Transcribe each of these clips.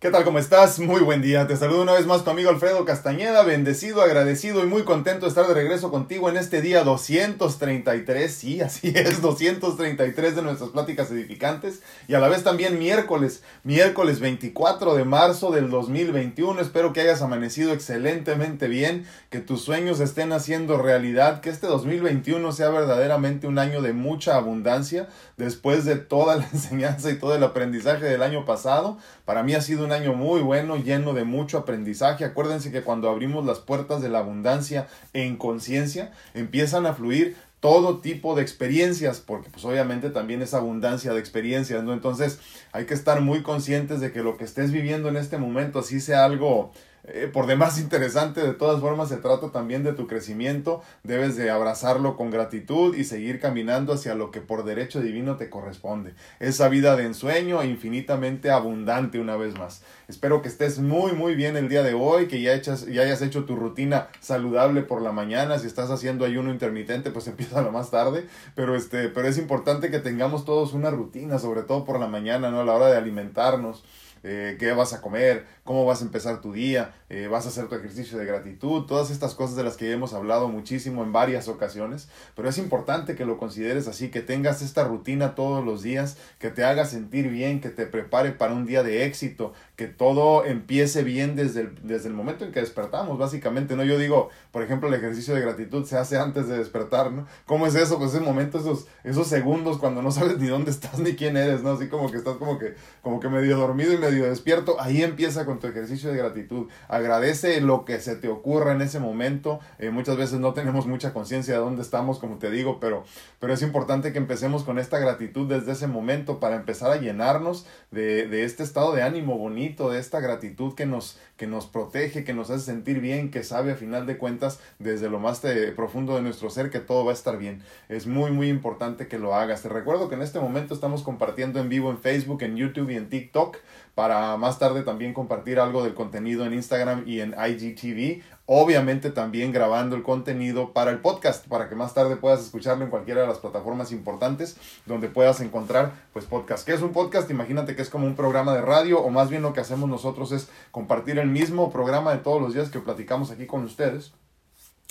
¿Qué tal? ¿Cómo estás? Muy buen día. Te saludo una vez más tu amigo Alfredo Castañeda, bendecido, agradecido y muy contento de estar de regreso contigo en este día 233, sí, así es, 233 de nuestras pláticas edificantes y a la vez también miércoles, miércoles 24 de marzo del 2021. Espero que hayas amanecido excelentemente bien, que tus sueños estén haciendo realidad, que este 2021 sea verdaderamente un año de mucha abundancia después de toda la enseñanza y todo el aprendizaje del año pasado. Para mí ha sido un año muy bueno, lleno de mucho aprendizaje. Acuérdense que cuando abrimos las puertas de la abundancia en conciencia, empiezan a fluir todo tipo de experiencias, porque pues obviamente también es abundancia de experiencias, ¿no? Entonces hay que estar muy conscientes de que lo que estés viviendo en este momento, así sea algo eh, por demás interesante, de todas formas se trata también de tu crecimiento, debes de abrazarlo con gratitud y seguir caminando hacia lo que por derecho divino te corresponde, esa vida de ensueño infinitamente abundante una vez más. Espero que estés muy muy bien el día de hoy, que ya, echas, ya hayas hecho tu rutina saludable por la mañana, si estás haciendo ayuno intermitente pues empieza lo más tarde, pero, este, pero es importante que tengamos todos una rutina, sobre todo por la mañana, ¿no? a la hora de alimentarnos. Eh, qué vas a comer, cómo vas a empezar tu día, eh, vas a hacer tu ejercicio de gratitud, todas estas cosas de las que hemos hablado muchísimo en varias ocasiones, pero es importante que lo consideres así, que tengas esta rutina todos los días, que te haga sentir bien, que te prepare para un día de éxito, que todo empiece bien desde el, desde el momento en que despertamos, básicamente, ¿no? Yo digo, por ejemplo, el ejercicio de gratitud se hace antes de despertar, ¿no? ¿Cómo es eso? Pues ese momento, esos, esos segundos cuando no sabes ni dónde estás ni quién eres, ¿no? Así como que estás como que, como que medio dormido y medio despierto, ahí empieza con tu ejercicio de gratitud. Agradece lo que se te ocurra en ese momento. Eh, muchas veces no tenemos mucha conciencia de dónde estamos, como te digo, pero, pero es importante que empecemos con esta gratitud desde ese momento para empezar a llenarnos de, de este estado de ánimo bonito, de esta gratitud que nos, que nos protege, que nos hace sentir bien, que sabe a final de cuentas desde lo más profundo de nuestro ser que todo va a estar bien. Es muy, muy importante que lo hagas. Te recuerdo que en este momento estamos compartiendo en vivo en Facebook, en YouTube y en TikTok para más tarde también compartir algo del contenido en Instagram y en IGTV. Obviamente también grabando el contenido para el podcast, para que más tarde puedas escucharlo en cualquiera de las plataformas importantes donde puedas encontrar pues podcast. ¿Qué es un podcast? Imagínate que es como un programa de radio o más bien lo que hacemos nosotros es compartir el mismo programa de todos los días que platicamos aquí con ustedes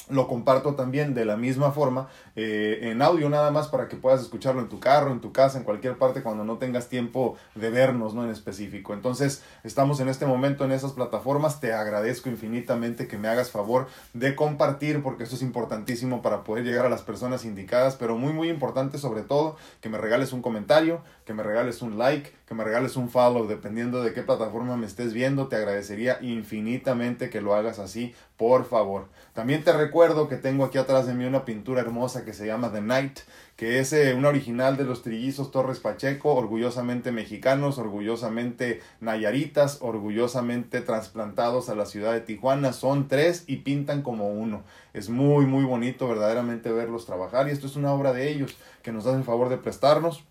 lo comparto también de la misma forma eh, en audio nada más para que puedas escucharlo en tu carro, en tu casa, en cualquier parte cuando no tengas tiempo de vernos, ¿no? En específico. Entonces, estamos en este momento en esas plataformas. Te agradezco infinitamente que me hagas favor de compartir porque esto es importantísimo para poder llegar a las personas indicadas, pero muy, muy importante sobre todo que me regales un comentario, que me regales un like, que me regales un follow, dependiendo de qué plataforma me estés viendo. Te agradecería infinitamente que lo hagas así, por favor. También te recuerdo que tengo aquí atrás de mí una pintura hermosa que se llama The Night, que es eh, una original de los trillizos Torres Pacheco, orgullosamente mexicanos, orgullosamente nayaritas, orgullosamente trasplantados a la ciudad de Tijuana. Son tres y pintan como uno. Es muy, muy bonito verdaderamente verlos trabajar y esto es una obra de ellos que nos hacen favor de prestarnos.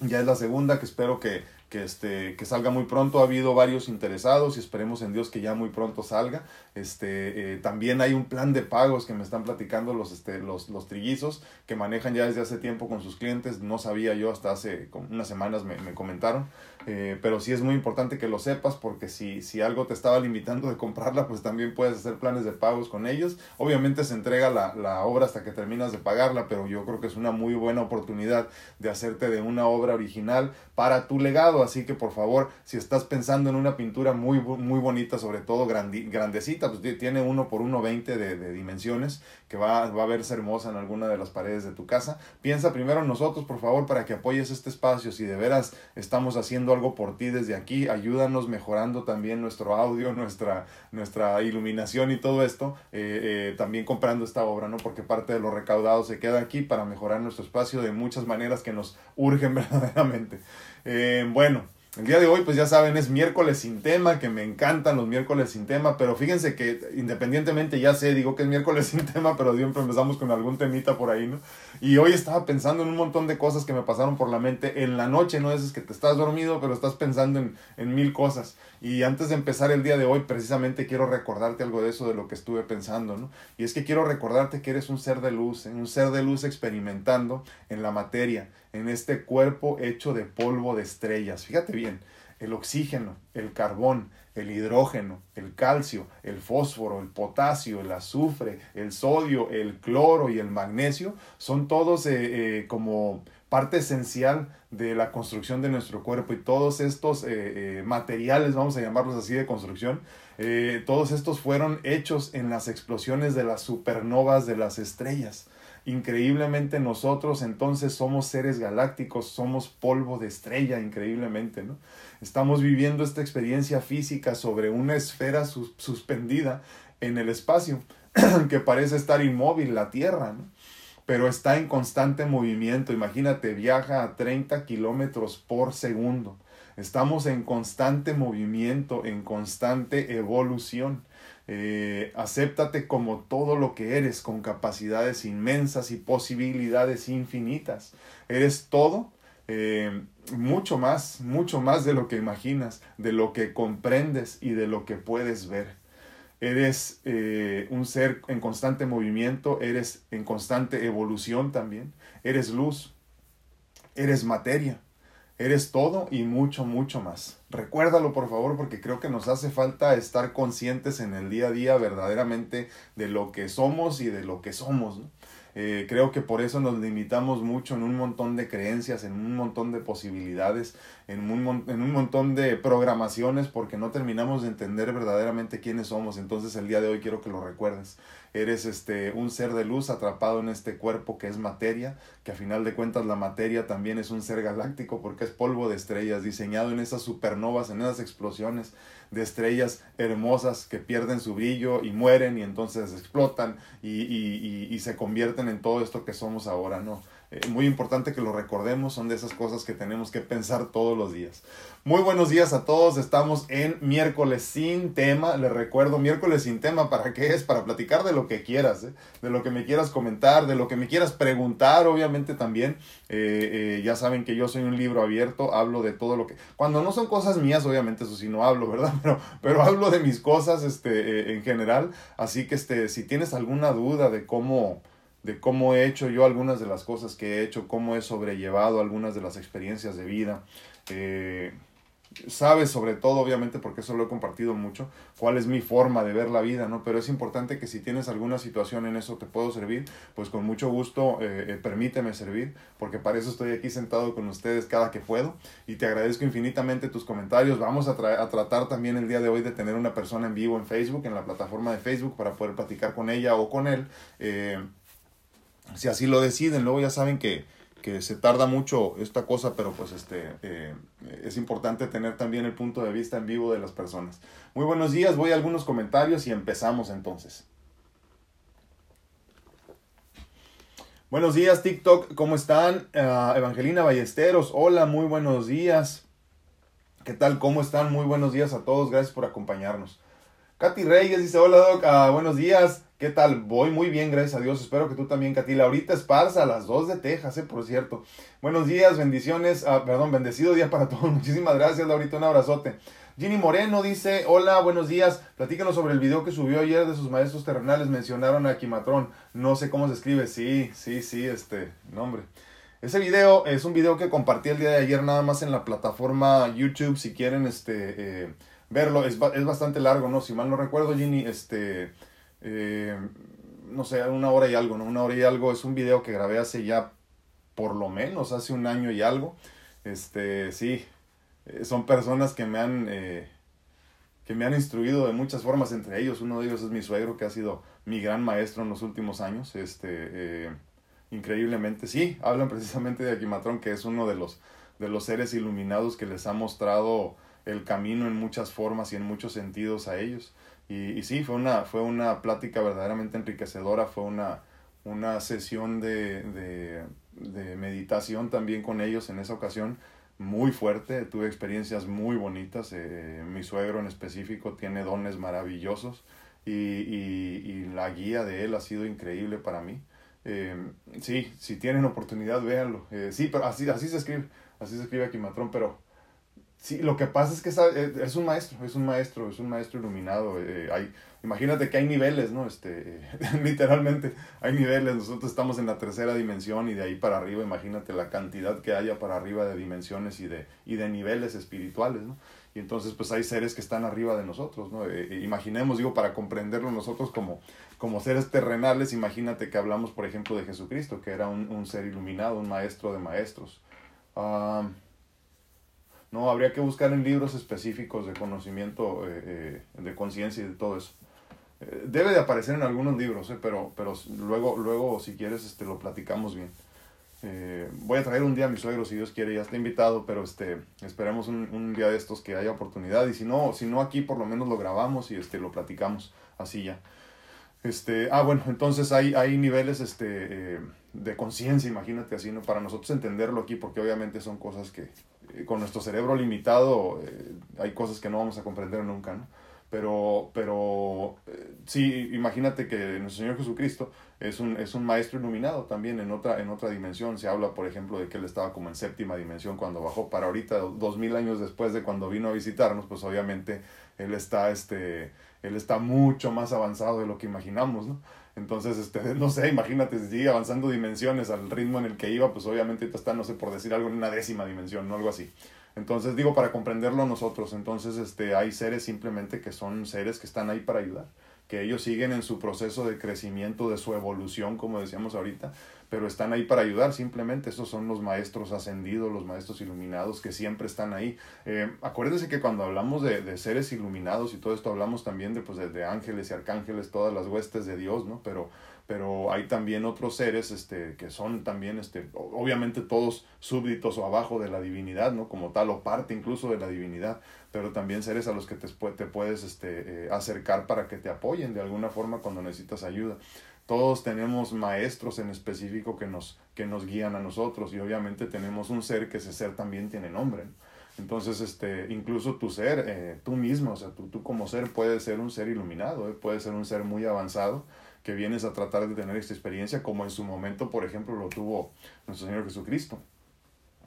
Ya es la segunda que espero que, que, este, que salga muy pronto. Ha habido varios interesados y esperemos en Dios que ya muy pronto salga. Este, eh, también hay un plan de pagos que me están platicando los, este, los, los trillizos que manejan ya desde hace tiempo con sus clientes. No sabía yo, hasta hace unas semanas me, me comentaron. Eh, pero sí es muy importante que lo sepas porque si, si algo te estaba limitando de comprarla, pues también puedes hacer planes de pagos con ellos. Obviamente se entrega la, la obra hasta que terminas de pagarla, pero yo creo que es una muy buena oportunidad de hacerte de una obra original para tu legado. Así que por favor, si estás pensando en una pintura muy, muy bonita, sobre todo grandecita, pues tiene uno por uno veinte de, de dimensiones, que va, va a verse hermosa en alguna de las paredes de tu casa. Piensa primero en nosotros, por favor, para que apoyes este espacio. Si de veras estamos haciendo algo por ti desde aquí. Ayúdanos mejorando también nuestro audio, nuestra, nuestra iluminación y todo esto. Eh, eh, también comprando esta obra, ¿no? Porque parte de lo recaudado se queda aquí para mejorar nuestro espacio de muchas maneras que nos urgen verdaderamente. Eh, bueno. El día de hoy, pues ya saben, es miércoles sin tema, que me encantan los miércoles sin tema, pero fíjense que independientemente, ya sé, digo que es miércoles sin tema, pero siempre empezamos con algún temita por ahí, ¿no? Y hoy estaba pensando en un montón de cosas que me pasaron por la mente en la noche, ¿no? Es que te estás dormido, pero estás pensando en, en mil cosas. Y antes de empezar el día de hoy, precisamente quiero recordarte algo de eso, de lo que estuve pensando, ¿no? Y es que quiero recordarte que eres un ser de luz, ¿eh? un ser de luz experimentando en la materia, en este cuerpo hecho de polvo de estrellas. Fíjate bien, el oxígeno, el carbón, el hidrógeno, el calcio, el fósforo, el potasio, el azufre, el sodio, el cloro y el magnesio, son todos eh, eh, como parte esencial de la construcción de nuestro cuerpo y todos estos eh, materiales, vamos a llamarlos así de construcción, todos estos fueron hechos en las explosiones de las supernovas de las estrellas. Increíblemente nosotros entonces somos seres galácticos, somos polvo de estrella, increíblemente, ¿no? Estamos viviendo esta experiencia física sobre una esfera suspendida en el espacio que parece estar inmóvil, la Tierra, ¿no? Pero está en constante movimiento. Imagínate, viaja a 30 kilómetros por segundo. Estamos en constante movimiento, en constante evolución. Eh, acéptate como todo lo que eres, con capacidades inmensas y posibilidades infinitas. Eres todo eh, mucho más, mucho más de lo que imaginas, de lo que comprendes y de lo que puedes ver. Eres eh, un ser en constante movimiento, eres en constante evolución también, eres luz, eres materia, eres todo y mucho, mucho más. Recuérdalo por favor porque creo que nos hace falta estar conscientes en el día a día verdaderamente de lo que somos y de lo que somos. Eh, creo que por eso nos limitamos mucho en un montón de creencias, en un montón de posibilidades, en un, en un montón de programaciones, porque no terminamos de entender verdaderamente quiénes somos. Entonces el día de hoy quiero que lo recuerdes. Eres este, un ser de luz atrapado en este cuerpo que es materia, que a final de cuentas la materia también es un ser galáctico porque es polvo de estrellas, diseñado en esas supernovas, en esas explosiones de estrellas hermosas que pierden su brillo y mueren y entonces explotan y, y, y, se convierten en todo esto que somos ahora, ¿no? Eh, muy importante que lo recordemos, son de esas cosas que tenemos que pensar todos los días. Muy buenos días a todos, estamos en miércoles sin tema, les recuerdo, miércoles sin tema, ¿para qué es? Para platicar de lo que quieras, ¿eh? de lo que me quieras comentar, de lo que me quieras preguntar, obviamente también. Eh, ya saben que yo soy un libro abierto, hablo de todo lo que... Cuando no son cosas mías, obviamente eso sí no hablo, ¿verdad? Pero, pero hablo de mis cosas este, en general, así que este, si tienes alguna duda de cómo de cómo he hecho yo algunas de las cosas que he hecho, cómo he sobrellevado algunas de las experiencias de vida. Eh, sabes sobre todo, obviamente, porque eso lo he compartido mucho, cuál es mi forma de ver la vida, ¿no? Pero es importante que si tienes alguna situación en eso te puedo servir, pues con mucho gusto eh, eh, permíteme servir, porque para eso estoy aquí sentado con ustedes cada que puedo y te agradezco infinitamente tus comentarios. Vamos a, a tratar también el día de hoy de tener una persona en vivo en Facebook, en la plataforma de Facebook, para poder platicar con ella o con él si así lo deciden. Luego ya saben que, se tarda mucho esta cosa, pero pues este eh, es importante tener también el punto de vista en vivo de las personas. Muy buenos días, voy a algunos comentarios y empezamos entonces. Buenos días TikTok, ¿cómo están? Ah, Evangelina Ballesteros, hola, muy buenos días. ¿Qué tal? ¿Cómo están? Muy buenos días a todos, gracias por acompañarnos. Katy Reyes dice, hola Doc, ah, buenos días. ¿Qué tal? Voy muy bien, gracias a Dios. Espero que tú también, Catila. Ahorita Esparza, a las 2 de Texas, eh, por cierto. Buenos días, bendiciones. Ah, perdón, bendecido día para todos. Muchísimas gracias, Laurita. Un abrazote. Ginny Moreno dice, hola, buenos días. Platícanos sobre el video que subió ayer de sus maestros terrenales. Mencionaron a Quimatrón. No sé cómo se escribe. Sí, sí, sí, este nombre. Ese video es un video que compartí el día de ayer nada más en la plataforma YouTube. Si quieren este, eh, verlo, es, es bastante largo, ¿no? Si mal no recuerdo, Ginny, este eh, no sé, una hora y algo, ¿no? Una hora y algo es un video que grabé hace ya por lo menos hace un año y algo. Este, sí, eh, son personas que me han eh, que me han instruido de muchas formas, entre ellos uno de ellos es mi suegro que ha sido mi gran maestro en los últimos años, este, increíblemente, sí, hablan precisamente de Aquimatrón, que es uno de los, de los seres iluminados que les ha mostrado el camino en muchas formas y en muchos sentidos a ellos. Y, y, sí, fue una, fue una plática verdaderamente enriquecedora, fue una, una sesión de, de, de, meditación también con ellos en esa ocasión, muy fuerte, tuve experiencias muy bonitas, eh, mi suegro en específico tiene dones maravillosos y, y, y, la guía de él ha sido increíble para mí. Eh, sí, si tienen oportunidad, véanlo. Eh, sí, pero así, así se escribe, así se escribe aquí Matrón, pero Sí, lo que pasa es que eh, es un maestro, es un maestro, es un maestro iluminado. Eh, hay, imagínate que hay niveles, ¿no? Este, literalmente hay niveles. Nosotros estamos en la tercera dimensión y de ahí para arriba, imagínate la cantidad que haya para arriba de dimensiones y de, y de niveles espirituales, ¿no? Y entonces pues hay seres que están arriba de nosotros, ¿no? Eh, imaginemos, digo, para comprenderlo nosotros como, como seres terrenales, imagínate que hablamos, por ejemplo, de Jesucristo, que era un, un ser iluminado, un maestro de maestros. Ah, no, habría que buscar en libros específicos de conocimiento, eh, eh, de conciencia y de todo eso. Eh, debe de aparecer en algunos libros, pero, pero luego, luego, si quieres, este, lo platicamos bien. voy a traer un día a mi suegro, si Dios quiere, ya está invitado, pero este, esperemos un, un, día de estos que haya oportunidad. Y si no, si no aquí, por lo menos lo grabamos y este, lo platicamos así ya. Este, ah, bueno, entonces hay, hay niveles este, de conciencia, imagínate así, ¿no? Para nosotros entenderlo aquí, porque obviamente son cosas que, con nuestro cerebro limitado eh, hay cosas que no vamos a comprender nunca, ¿no? Pero, pero eh, sí, imagínate que nuestro Señor Jesucristo es un, es un maestro iluminado también en otra, en otra dimensión. Se habla, por ejemplo, de que él estaba como en séptima dimensión cuando bajó para ahorita, dos mil años después de cuando vino a visitarnos, pues obviamente él está, este, él está mucho más avanzado de lo que imaginamos, ¿no? Entonces, este, no sé, imagínate, si sigue avanzando dimensiones al ritmo en el que iba, pues obviamente está, no sé, por decir algo, en una décima dimensión, ¿no? Algo así. Entonces, digo, para comprenderlo nosotros, entonces, este, hay seres simplemente que son seres que están ahí para ayudar, que ellos siguen en su proceso de crecimiento, de su evolución, como decíamos ahorita, pero están ahí para ayudar simplemente. Esos son los maestros ascendidos, los maestros iluminados que siempre están ahí. Eh, acuérdense que cuando hablamos de, de, seres iluminados y todo esto, hablamos también de, pues, de, ángeles y arcángeles, todas las huestes de Dios, ¿no? Pero, pero hay también otros seres este, que son también, este, obviamente todos súbditos o abajo de la divinidad, ¿no? Como tal, o parte incluso de la divinidad, pero también seres a los que te, te puedes este, eh, acercar para que te apoyen de alguna forma cuando necesitas ayuda. Todos tenemos maestros en específico que nos, que nos guían a nosotros y obviamente tenemos un ser que ese ser también tiene nombre. Entonces, este, incluso tu ser, eh, tú mismo, o sea, tú, tú como ser puedes ser un ser iluminado, eh, puedes ser un ser muy avanzado que vienes a tratar de tener esta experiencia como en su momento, por ejemplo, lo tuvo nuestro Señor Jesucristo.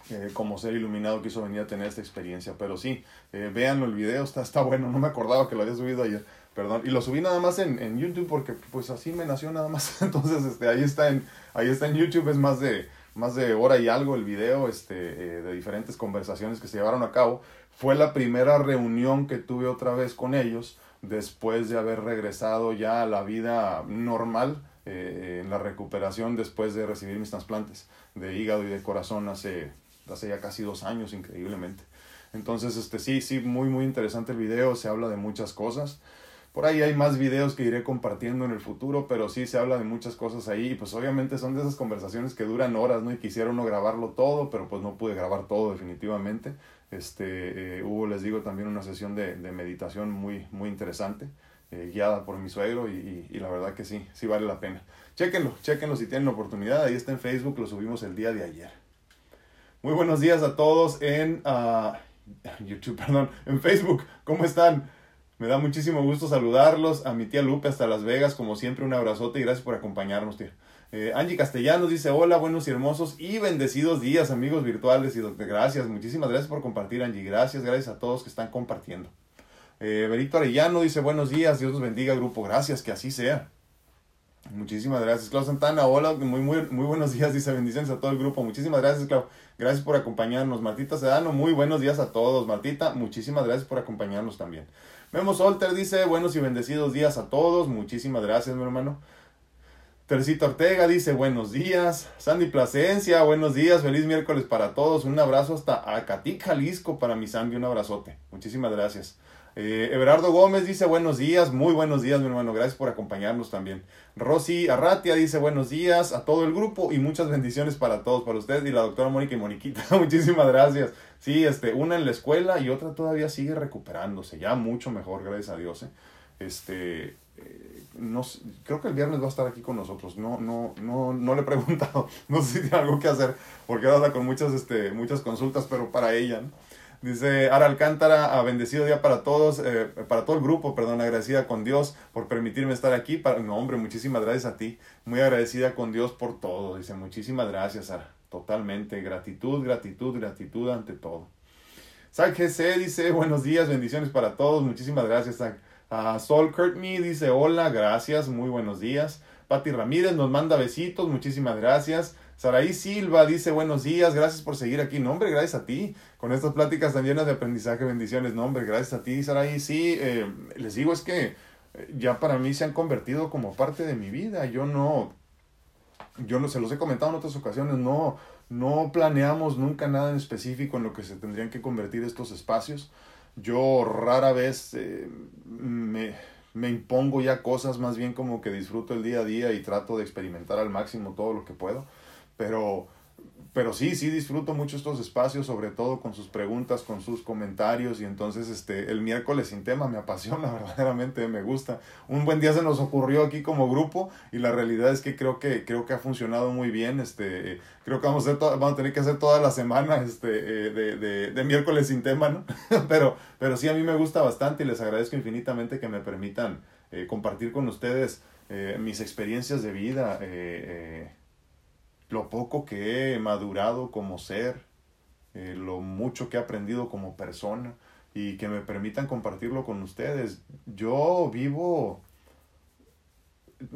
Eh, como ser iluminado quiso venir a tener esta experiencia. Pero sí, eh, véanlo el video, está, está bueno, no me acordaba que lo había subido ayer perdón, y lo subí nada más en, en, YouTube porque pues así me nació nada más, entonces este, ahí está en, ahí está en YouTube, es más de, más de hora y algo el video este, eh, de diferentes conversaciones que se llevaron a cabo, fue la primera reunión que tuve otra vez con ellos después de haber regresado ya a la vida normal eh, en la recuperación después de recibir mis trasplantes de hígado y de corazón hace, hace ya casi dos años increíblemente. Entonces, este sí, sí, muy, muy interesante el video, se habla de muchas cosas. Por ahí hay más videos que iré compartiendo en el futuro, pero sí se habla de muchas cosas ahí. Y pues obviamente son de esas conversaciones que duran horas, ¿no? Y quisiera uno grabarlo todo, pero pues no pude grabar todo definitivamente. Este, eh, hubo, les digo, también una sesión de, de meditación muy, muy interesante, eh, guiada por mi suegro y, y, la verdad que sí, sí vale la pena. Chéquenlo, chéquenlo si tienen oportunidad. Ahí está en Facebook, lo subimos el día de ayer. Muy buenos días a todos en uh, YouTube, perdón, en Facebook. ¿Cómo están? Me da muchísimo gusto saludarlos. A mi tía Lupe hasta Las Vegas, como siempre, un abrazote y gracias por acompañarnos, tía. Eh, Angie Castellanos dice, hola, buenos y hermosos y bendecidos días, amigos virtuales. Y gracias, muchísimas gracias por compartir, Angie. Gracias, gracias a todos que están compartiendo. Eh, Benito Arellano dice, buenos días, Dios los bendiga, grupo. Gracias, que así sea. Muchísimas gracias. Clau Santana, hola, muy, muy, muy buenos días, dice bendiciones a todo el grupo. Muchísimas gracias, Clau. Gracias por acompañarnos. Martita Sedano, muy buenos días a todos. Martita, muchísimas gracias por acompañarnos también. Memo Solter dice, buenos y bendecidos días a todos. Muchísimas gracias, mi hermano. Tercito Ortega dice, buenos días. Sandy Plasencia, buenos días. Feliz miércoles para todos. Un abrazo hasta Acatic, Jalisco, para mi Sandy. Un abrazote. Muchísimas gracias. Eh, Everardo Gómez dice buenos días, muy buenos días mi hermano, gracias por acompañarnos también. Rosy Arratia dice buenos días a todo el grupo y muchas bendiciones para todos, para ustedes y la doctora Mónica y Moniquita, muchísimas gracias. Sí, este, una en la escuela y otra todavía sigue recuperándose, ya mucho mejor, gracias a Dios. ¿eh? Este, eh, no, creo que el viernes va a estar aquí con nosotros, no, no, no, no le he preguntado, no sé si tiene algo que hacer, porque anda con muchas, este, muchas consultas, pero para ella, ¿no? Dice Ara Alcántara, a bendecido día para todos, eh, para todo el grupo, perdón, agradecida con Dios por permitirme estar aquí. Para, no, hombre, muchísimas gracias a ti. Muy agradecida con Dios por todo. Dice, muchísimas gracias, Ara. Totalmente. Gratitud, gratitud, gratitud ante todo. Zach GC dice, buenos días, bendiciones para todos. Muchísimas gracias, Zach. Uh, Sol dice, hola, gracias, muy buenos días. Patti Ramírez nos manda besitos, muchísimas gracias. Saraí Silva dice buenos días, gracias por seguir aquí. No, hombre, gracias a ti. Con estas pláticas tan llenas de aprendizaje, bendiciones. No, hombre, gracias a ti, Saraí. Sí, eh, les digo, es que eh, ya para mí se han convertido como parte de mi vida. Yo no, yo no, se los he comentado en otras ocasiones, no, no planeamos nunca nada en específico en lo que se tendrían que convertir estos espacios. Yo rara vez eh, me, me impongo ya cosas, más bien como que disfruto el día a día y trato de experimentar al máximo todo lo que puedo pero, pero sí, sí disfruto mucho estos espacios, sobre todo con sus preguntas, con sus comentarios y entonces este, el miércoles sin tema me apasiona, verdaderamente me gusta. Un buen día se nos ocurrió aquí como grupo y la realidad es que creo que, creo que ha funcionado muy bien, este, creo que vamos a, hacer tener que hacer toda la semana este, eh, de, de, de, miércoles sin tema, ¿no? pero, pero sí a mí me gusta bastante y les agradezco infinitamente que me permitan eh, compartir con ustedes eh, mis experiencias de vida. Lo poco que he madurado como ser, eh, lo mucho que he aprendido como persona y que me permitan compartirlo con ustedes. Yo vivo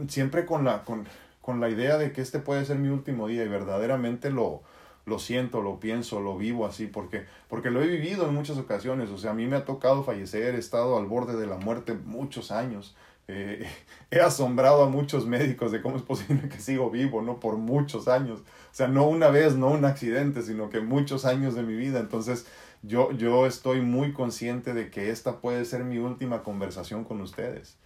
siempre con la, con, con la idea de que este puede ser mi último día y verdaderamente lo, lo siento, lo pienso, lo vivo así, porque, porque lo he vivido en muchas ocasiones. O sea, a mí me ha tocado fallecer, he estado al borde de la muerte muchos años. Eh, he asombrado a muchos médicos de cómo es posible que sigo vivo, ¿no? Por muchos años. O sea, no una vez, no un accidente, sino que muchos años de mi vida. Entonces, yo, yo estoy muy consciente de que esta puede ser mi última conversación con ustedes.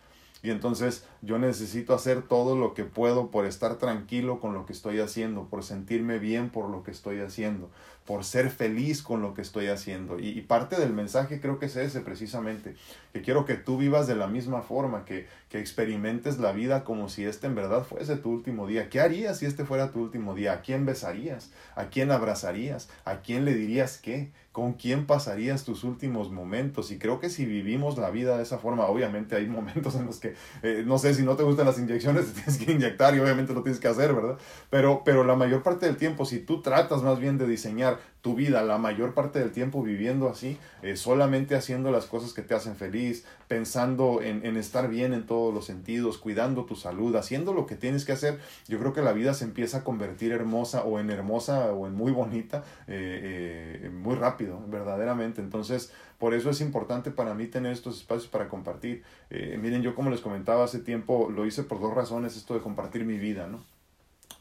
Y entonces yo necesito hacer todo lo que puedo por estar tranquilo con lo que estoy haciendo, por sentirme bien por lo que estoy haciendo, por ser feliz con lo que estoy haciendo. Y, parte del mensaje creo que es ese precisamente, que quiero que tú vivas de la misma forma, que, que experimentes la vida como si este en verdad fuese tu último día. ¿Qué harías si este fuera tu último día? ¿A quién besarías? ¿A quién abrazarías? ¿A quién le dirías qué? ¿Con quién pasarías tus últimos momentos? Y creo que si vivimos la vida de esa forma, obviamente hay momentos en los que, eh, no sé, si no te gustan las inyecciones, te tienes que inyectar y obviamente lo tienes que hacer, ¿verdad? Pero, pero la mayor parte del tiempo, si tú tratas más bien de diseñar tu vida la mayor parte del tiempo viviendo así, eh, solamente haciendo las cosas que te hacen feliz, pensando en, en, estar bien en todos los sentidos, cuidando tu salud, haciendo lo que tienes que hacer, yo creo que la vida se empieza a convertir hermosa o en hermosa o en muy bonita eh, eh, muy rápido, verdaderamente. Entonces, por eso es importante para mí tener estos espacios para compartir. miren, yo como les comentaba hace tiempo, lo hice por dos razones, esto de compartir mi vida, ¿no?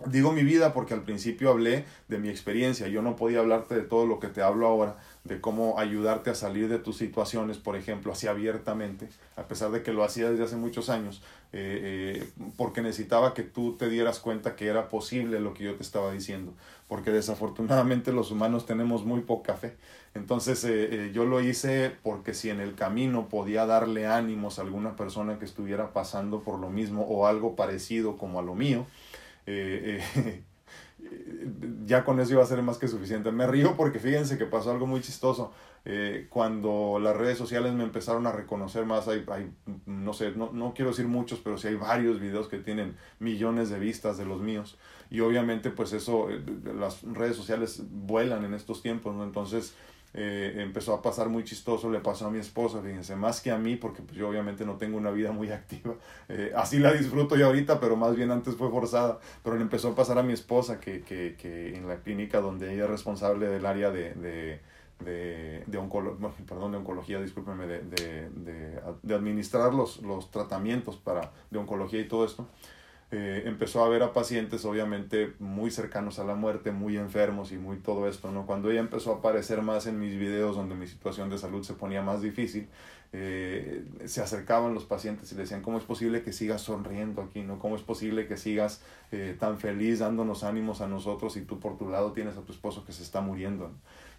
Digo mi vida porque al principio hablé de mi experiencia, yo no podía hablarte de todo lo que te hablo ahora, de cómo ayudarte a salir de tus situaciones, por ejemplo, así abiertamente, a pesar de que lo hacía desde hace muchos años, eh, eh, porque necesitaba que tú te dieras cuenta que era posible lo que yo te estaba diciendo, porque desafortunadamente los humanos tenemos muy poca fe. Entonces eh, yo lo hice porque si en el camino podía darle ánimos a alguna persona que estuviera pasando por lo mismo o algo parecido como a lo mío, eh, eh, ya con eso iba a ser más que suficiente. Me río porque fíjense que pasó algo muy chistoso. Eh, cuando las redes sociales me empezaron a reconocer más, hay, hay no sé, no, no, quiero decir muchos, pero sí hay varios videos que tienen millones de vistas de los míos. Y obviamente pues eso, las redes sociales vuelan en estos tiempos. Entonces eh, empezó a pasar muy chistoso, le pasó a mi esposa, fíjense, más que a mí, porque pues, yo obviamente no tengo una vida muy activa, eh, así la disfruto yo ahorita, pero más bien antes fue forzada, pero le empezó a pasar a mi esposa, que, que, que en la clínica donde ella es responsable del área de, de de, de, perdón, de oncología, discúlpeme, de, de, de, de administrar los, los tratamientos para, de oncología y todo esto, eh, empezó a ver a pacientes obviamente muy cercanos a la muerte, muy enfermos y muy todo esto, ¿no? Cuando ella empezó a aparecer más en mis videos donde mi situación de salud se ponía más difícil, eh, se acercaban los pacientes y le decían, ¿cómo es posible que sigas sonriendo aquí, no? ¿Cómo es posible que sigas eh, tan feliz dándonos ánimos a nosotros y tú por tu lado tienes a tu esposo que se está muriendo?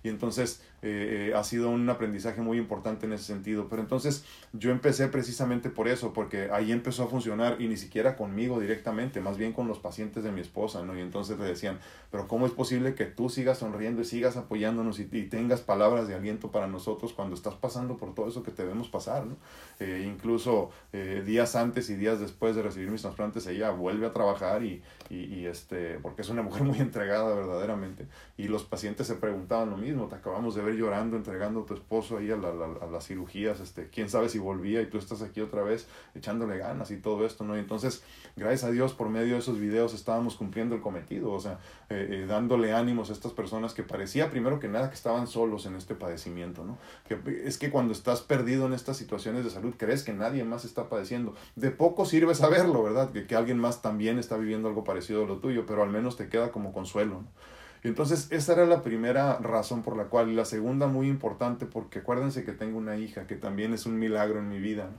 Y entonces eh, ha sido un aprendizaje muy importante en ese sentido. Pero entonces yo empecé precisamente por eso, porque ahí empezó a funcionar y ni siquiera conmigo directamente, más bien con los pacientes de mi esposa, ¿no? Y entonces le decían, pero ¿cómo es posible que tú sigas sonriendo y sigas apoyándonos y, tengas palabras de aliento para nosotros cuando estás pasando por todo eso que te vemos pasar, ¿no? Eh, incluso eh, días antes y días después de recibir mis trasplantes, ella vuelve a trabajar y, y, y, este, porque es una mujer muy entregada verdaderamente. Y los pacientes se preguntaban lo mismo te acabamos de ver llorando, entregando a tu esposo ahí a, la, a, las cirugías, este, quién sabe si volvía y tú estás aquí otra vez echándole ganas y todo esto, ¿no? Y entonces, gracias a Dios, por medio de esos videos estábamos cumpliendo el cometido, o sea, eh, eh, dándole ánimos a estas personas que parecía primero que nada que estaban solos en este padecimiento, ¿no? Que es que cuando estás perdido en estas situaciones de salud, crees que nadie más está padeciendo. De poco sirve saberlo, ¿verdad? Que, que alguien más también está viviendo algo parecido a lo tuyo, pero al menos te queda como consuelo, ¿no? Entonces esa era la primera razón por la cual, y la segunda muy importante, porque acuérdense que tengo una hija que también es un milagro en mi vida.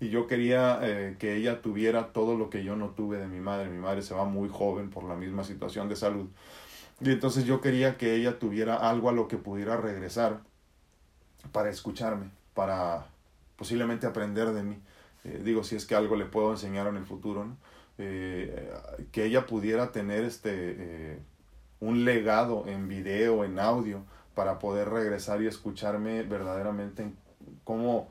Y yo quería eh, que ella tuviera todo lo que yo no tuve de mi madre. Mi madre se va muy joven por la misma situación de salud. Y entonces yo quería que ella tuviera algo a lo que pudiera regresar para escucharme, para posiblemente aprender de mí. Eh, digo, si es que algo le puedo enseñar en el futuro, ¿no? Eh, que ella pudiera tener este un legado en video, en audio, para poder regresar y escucharme verdaderamente en cómo,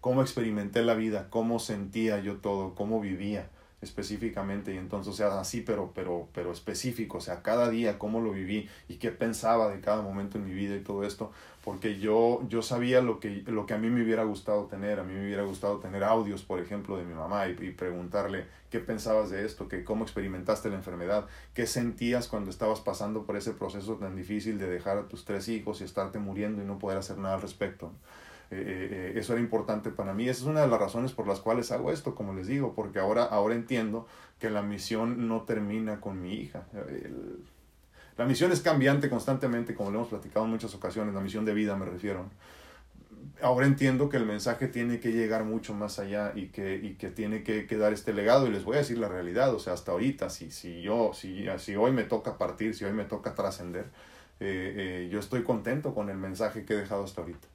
cómo experimenté la vida, cómo sentía yo todo, cómo vivía específicamente. Y entonces o sea así pero pero pero específico o sea cada día cómo lo viví y qué pensaba de cada momento en mi vida y todo esto porque yo yo sabía lo que lo que a mí me hubiera gustado tener a mí me hubiera gustado tener audios por ejemplo de mi mamá y, y preguntarle qué pensabas de esto que cómo experimentaste la enfermedad qué sentías cuando estabas pasando por ese proceso tan difícil de dejar a tus tres hijos y estarte muriendo y no poder hacer nada al respecto eh, eh, eh, eso era importante para mí. Esa es una de las razones por las cuales hago esto, como les digo, porque ahora, ahora entiendo que la misión no termina con mi hija. La misión es cambiante constantemente, como lo hemos platicado en muchas ocasiones, la misión de vida me refiero. Ahora entiendo que el mensaje tiene que llegar mucho más allá y que, y que tiene que, que, dar este legado. Y les voy a decir la realidad, o sea, hasta ahorita, si, si, yo, si, si hoy me toca partir, si hoy me toca trascender, yo estoy contento con el mensaje que he dejado hasta ahorita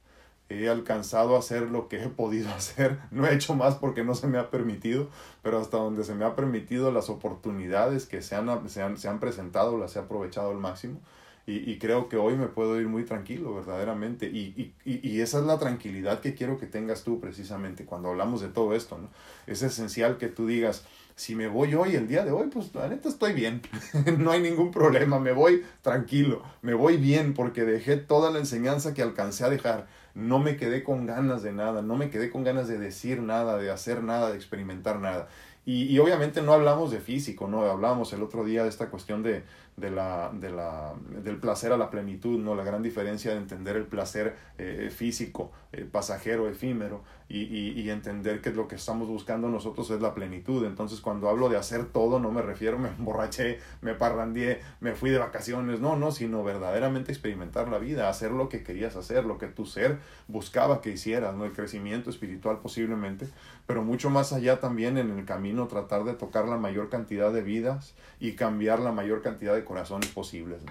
he alcanzado a hacer lo que he podido hacer. No he hecho más porque no se me ha permitido, pero hasta donde se me ha permitido las oportunidades que se han, se han, se han presentado las he aprovechado al máximo. Y, y, creo que hoy me puedo ir muy tranquilo, verdaderamente. Y, y, y, esa es la tranquilidad que quiero que tengas tú precisamente cuando hablamos de todo esto. ¿no? Es esencial que tú digas, si me voy hoy, el día de hoy, pues la neta estoy bien. no hay ningún problema, me voy tranquilo, me voy bien porque dejé toda la enseñanza que alcancé a dejar no me quedé con ganas de nada, no me quedé con ganas de decir nada, de hacer nada, de experimentar nada. Y, y obviamente no hablamos de físico, ¿no? Hablamos el otro día de esta cuestión de, de la, de la, del placer a la plenitud, ¿no? La gran diferencia de entender el placer eh, físico, eh, pasajero, efímero, y, y, y, entender que lo que estamos buscando nosotros es la plenitud. Entonces, cuando hablo de hacer todo, no me refiero, me emborraché, me parrandié, me fui de vacaciones, no, no, sino verdaderamente experimentar la vida, hacer lo que querías hacer, lo que tu ser buscaba que hicieras, ¿no? El crecimiento espiritual posiblemente, pero mucho más allá también en el camino tratar de tocar la mayor cantidad de vidas y cambiar la mayor cantidad de corazones posibles.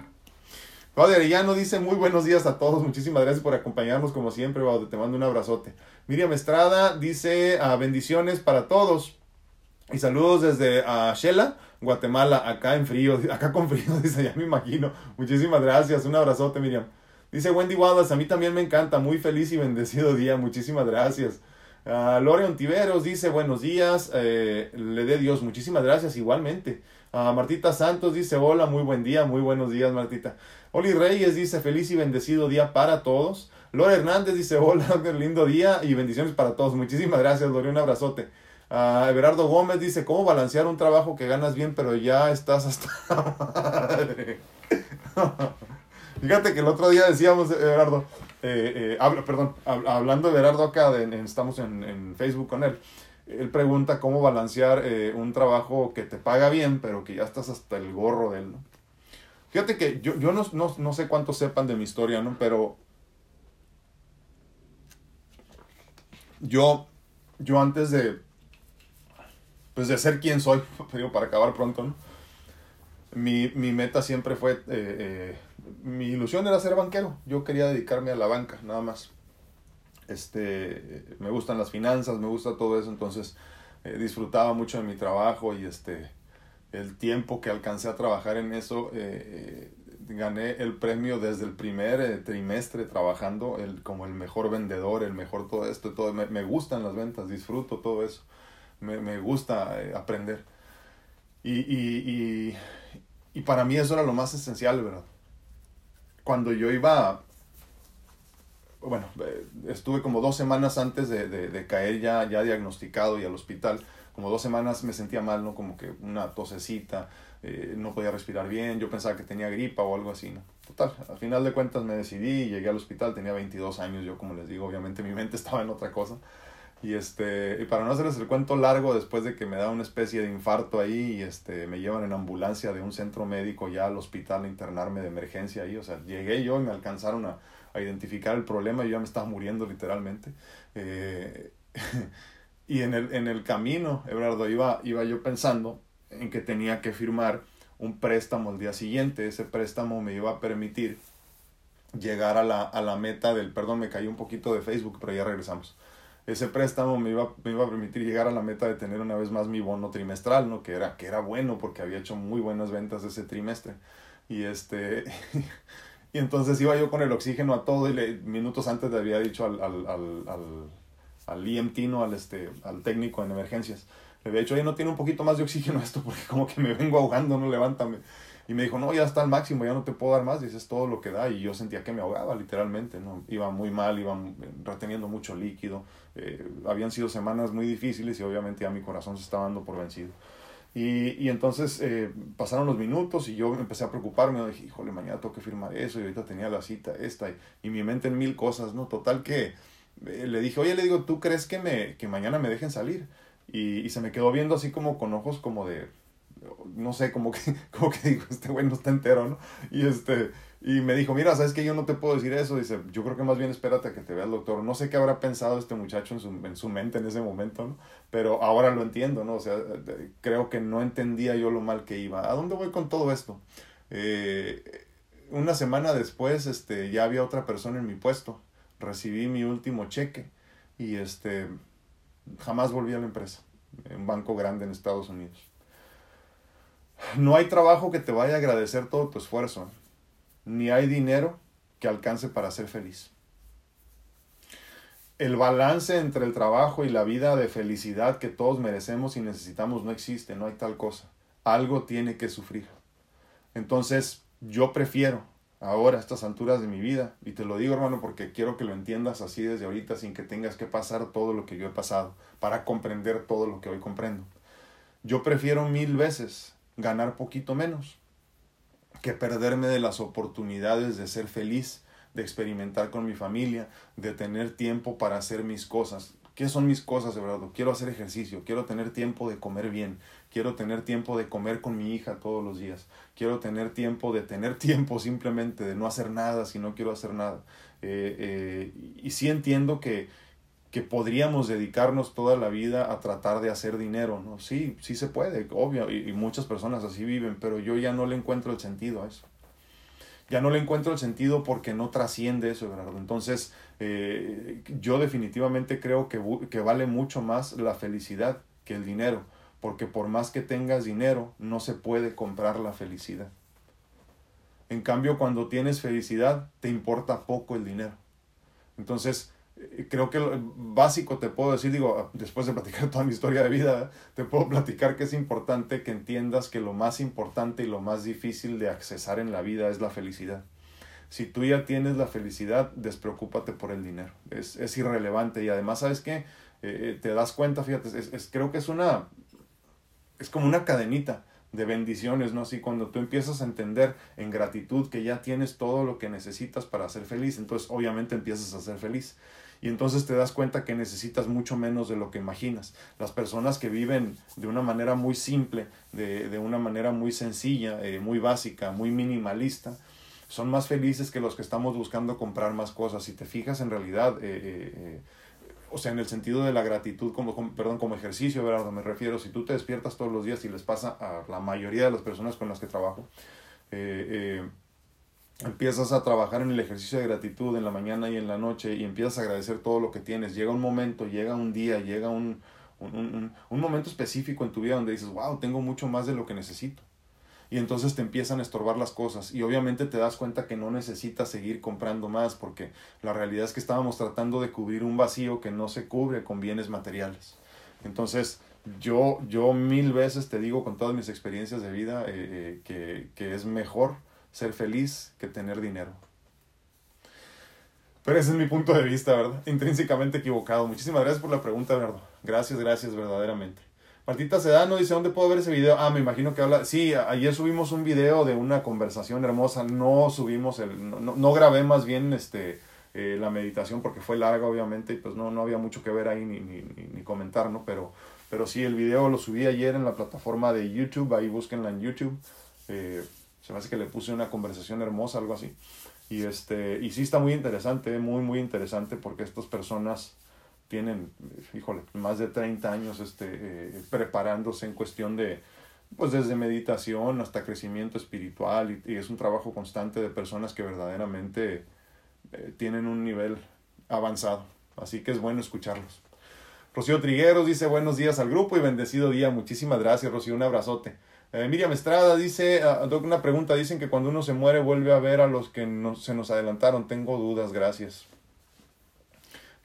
Claudia Arellano dice muy buenos días a todos, muchísimas gracias por acompañarnos como siempre, Baude, te mando un abrazote. Miriam Estrada dice ah, bendiciones para todos y saludos desde uh, Shela, Guatemala, acá en frío, acá con frío, dice, ya me imagino. Muchísimas gracias, un abrazote Miriam. Dice Wendy Wallace, a mí también me encanta, muy feliz y bendecido día, muchísimas gracias. Uh, Lore Ontiveros dice buenos días, eh, le dé Dios, muchísimas gracias igualmente. Uh, Martita Santos dice hola, muy buen día, muy buenos días Martita. Oli Reyes dice feliz y bendecido día para todos. Lore Hernández dice hola, lindo día y bendiciones para todos. Muchísimas gracias, Lore, un abrazote. Uh, Everardo Gómez dice, ¿cómo balancear un trabajo que ganas bien pero ya estás hasta? Fíjate que el otro día decíamos, Everardo, eh, eh, hablo, perdón, hablando de Gerardo acá, estamos en, Facebook con él, él pregunta cómo balancear eh, un trabajo que te paga bien, pero que ya estás hasta el gorro de él. Fíjate que yo, yo no, no, no sé cuántos sepan de mi historia, ¿no? Pero yo, yo antes de, pues de ser quien soy, para acabar pronto. Mi, mi meta siempre fue mi ilusión era ser banquero. Yo quería dedicarme a la banca, nada más. Este, me gustan las finanzas, me gusta todo eso, entonces eh, disfrutaba mucho de mi trabajo y este, el tiempo que alcancé a trabajar en eso, eh, eh, gané el premio desde el primer trimestre trabajando el, como el mejor vendedor, el mejor todo esto, todo. Me, me gustan las ventas, disfruto todo eso, me, me gusta aprender. Y, y, y, y para mí eso era lo más esencial, ¿verdad? Cuando yo iba, bueno, eh, estuve como dos semanas antes de, de, caer ya, ya diagnosticado y al hospital, como dos semanas me sentía mal, ¿no? Como que una tosecita, eh, no podía respirar bien, yo pensaba que tenía gripa o algo así, ¿no? Total, al final de cuentas me decidí, llegué al hospital, tenía 22 años, yo como les digo, obviamente mi mente estaba en otra cosa. Y, este, y para no hacerles el cuento largo, después de que me da una especie de infarto ahí, y este, me llevan en ambulancia de un centro médico ya al hospital a internarme de emergencia ahí, o sea, llegué yo y me alcanzaron a, a identificar el problema y yo ya me estaba muriendo literalmente. Eh, y en el, en el camino, Eduardo, iba, iba yo pensando en que tenía que firmar un préstamo el día siguiente. Ese préstamo me iba a permitir llegar a la, a la meta del, perdón, me caí un poquito de Facebook, pero ya regresamos. Ese préstamo me iba, me iba a permitir llegar a la meta de tener una vez más mi bono trimestral, ¿no? Que era, que era bueno porque había hecho muy buenas ventas ese trimestre. Y este... y entonces iba yo con el oxígeno a todo y le, minutos antes le había dicho al, al, al, al, al EMT. Al, este, al técnico en emergencias le había dicho, oye, no tiene un poquito más de oxígeno esto porque como que me vengo ahogando, no levántame. Y me dijo, no, ya está al máximo, ya no te puedo dar más, dices todo lo que da. Y yo sentía que me ahogaba literalmente, ¿no? Iba muy mal, iba reteniendo mucho líquido. Eh, habían sido semanas muy difíciles y obviamente ya mi corazón se estaba dando por vencido. Y, y entonces eh, pasaron los minutos y yo empecé a preocuparme. Dije, híjole, mañana tengo que firmar eso. Y ahorita tenía la cita esta. Y, y mi mente en mil cosas, ¿no? Total que eh, le dije, oye, le digo, ¿tú crees que, me, que mañana me dejen salir? Y, y se me quedó viendo así como con ojos como de, no sé, como que, como que digo, este güey no está entero, ¿no? Y este, y me dijo, mira, ¿sabes que Yo no te puedo decir eso. Dice, yo creo que más bien espérate a que te vea el doctor. No sé qué habrá pensado este muchacho en su, en su mente en ese momento, ¿no? Pero ahora lo entiendo, ¿no? O sea, creo que no entendía yo lo mal que iba. ¿A dónde voy con todo esto? Eh, una semana después, este, ya había otra persona en mi puesto. Recibí mi último cheque y este, jamás volví a la empresa, un banco grande en Estados Unidos. No hay trabajo que te vaya a agradecer todo tu esfuerzo, ni hay dinero que alcance para ser feliz. El balance entre el trabajo y la vida de felicidad que todos merecemos y necesitamos no existe, no hay tal cosa. Algo tiene que sufrir. Entonces, yo prefiero ahora a estas alturas de mi vida. Y te lo digo, hermano, porque quiero que lo entiendas así desde ahorita sin que tengas que pasar todo lo que yo he pasado para comprender todo lo que hoy comprendo. Yo prefiero mil veces ganar poquito menos que perderme de las oportunidades de ser feliz, de experimentar con mi familia, de tener tiempo para hacer mis cosas. ¿Qué son mis cosas, Eduardo? Quiero hacer ejercicio, quiero tener tiempo de comer bien, quiero tener tiempo de comer con mi hija todos los días, quiero tener tiempo de tener tiempo simplemente de no hacer nada si no quiero hacer nada. Eh, eh, y sí entiendo que, que podríamos dedicarnos toda la vida a tratar de hacer dinero, ¿no? Sí, sí se puede, obvio, y, muchas personas así viven, pero yo ya no le encuentro el sentido a eso ya no le encuentro el sentido porque no trasciende eso. Entonces, eh, yo definitivamente creo que, que vale mucho más la felicidad que el dinero, porque por más que tengas dinero, no se puede comprar la felicidad. En cambio, cuando tienes felicidad, te importa poco el dinero. Entonces, creo que lo básico te puedo decir, digo, después de platicar toda mi historia de vida, te puedo platicar que es importante que entiendas que lo más importante y lo más difícil de accesar en la vida es la felicidad. Si tú ya tienes la felicidad, despreocúpate por el dinero. Es, es irrelevante y además, ¿sabes qué? Eh, eh, te das cuenta, fíjate, es, es, creo que es una, es como una cadenita de bendiciones, ¿no? Así cuando tú empiezas a entender en gratitud que ya tienes todo lo que necesitas para ser feliz, entonces obviamente empiezas a ser feliz y entonces te das cuenta que necesitas mucho menos de lo que imaginas. Las personas que viven de una manera muy simple, de, de una manera muy sencilla, eh, muy básica, muy minimalista, son más felices que los que estamos buscando comprar más cosas. Si te fijas en realidad, eh, eh, o sea, en el sentido de la gratitud, como, perdón, como ejercicio, ¿verdad? Me refiero, si tú te despiertas todos los días y les pasa a la mayoría de las personas con las que trabajo, empiezas a trabajar en el ejercicio de gratitud en la mañana y en la noche y empiezas a agradecer todo lo que tienes. Llega un momento, llega un día, llega un, un, un, momento específico en tu vida donde dices, wow, tengo mucho más de lo que necesito. Y entonces te empiezan a estorbar las cosas y obviamente te das cuenta que no necesitas seguir comprando más porque la realidad es que estábamos tratando de cubrir un vacío que no se cubre con bienes materiales. Entonces, yo, yo mil veces te digo con todas mis experiencias de vida eh, eh, que, que es mejor ser feliz que tener dinero. Pero ese es mi punto de vista, ¿verdad? Intrínsecamente equivocado. Muchísimas gracias por la pregunta, Verdo. Gracias, gracias, verdaderamente. Martita Sedano dice, ¿dónde puedo ver ese video? Ah, me imagino que habla... Sí, ayer subimos un video de una conversación hermosa. No subimos el... No, no grabé más bien este, eh, la meditación porque fue larga, obviamente, y pues no, no había mucho que ver ahí ni, ni, ni comentar, ¿no? Pero, pero sí, el video lo subí ayer en la plataforma de YouTube. Ahí búsquenla en YouTube. Eh, se me hace que le puse una conversación hermosa, algo así. Y, este, y sí está muy interesante, muy, muy interesante porque estas personas tienen, híjole, más de 30 años este, eh, preparándose en cuestión de, pues desde meditación hasta crecimiento espiritual y, es un trabajo constante de personas que verdaderamente eh, tienen un nivel avanzado. Así que es bueno escucharlos. Rocío Trigueros dice buenos días al grupo y bendecido día. Muchísimas gracias, Rocío. Un abrazote. Eh, Miriam Estrada dice, uh, una pregunta, dicen que cuando uno se muere vuelve a ver a los que no, se nos adelantaron. Tengo dudas, gracias.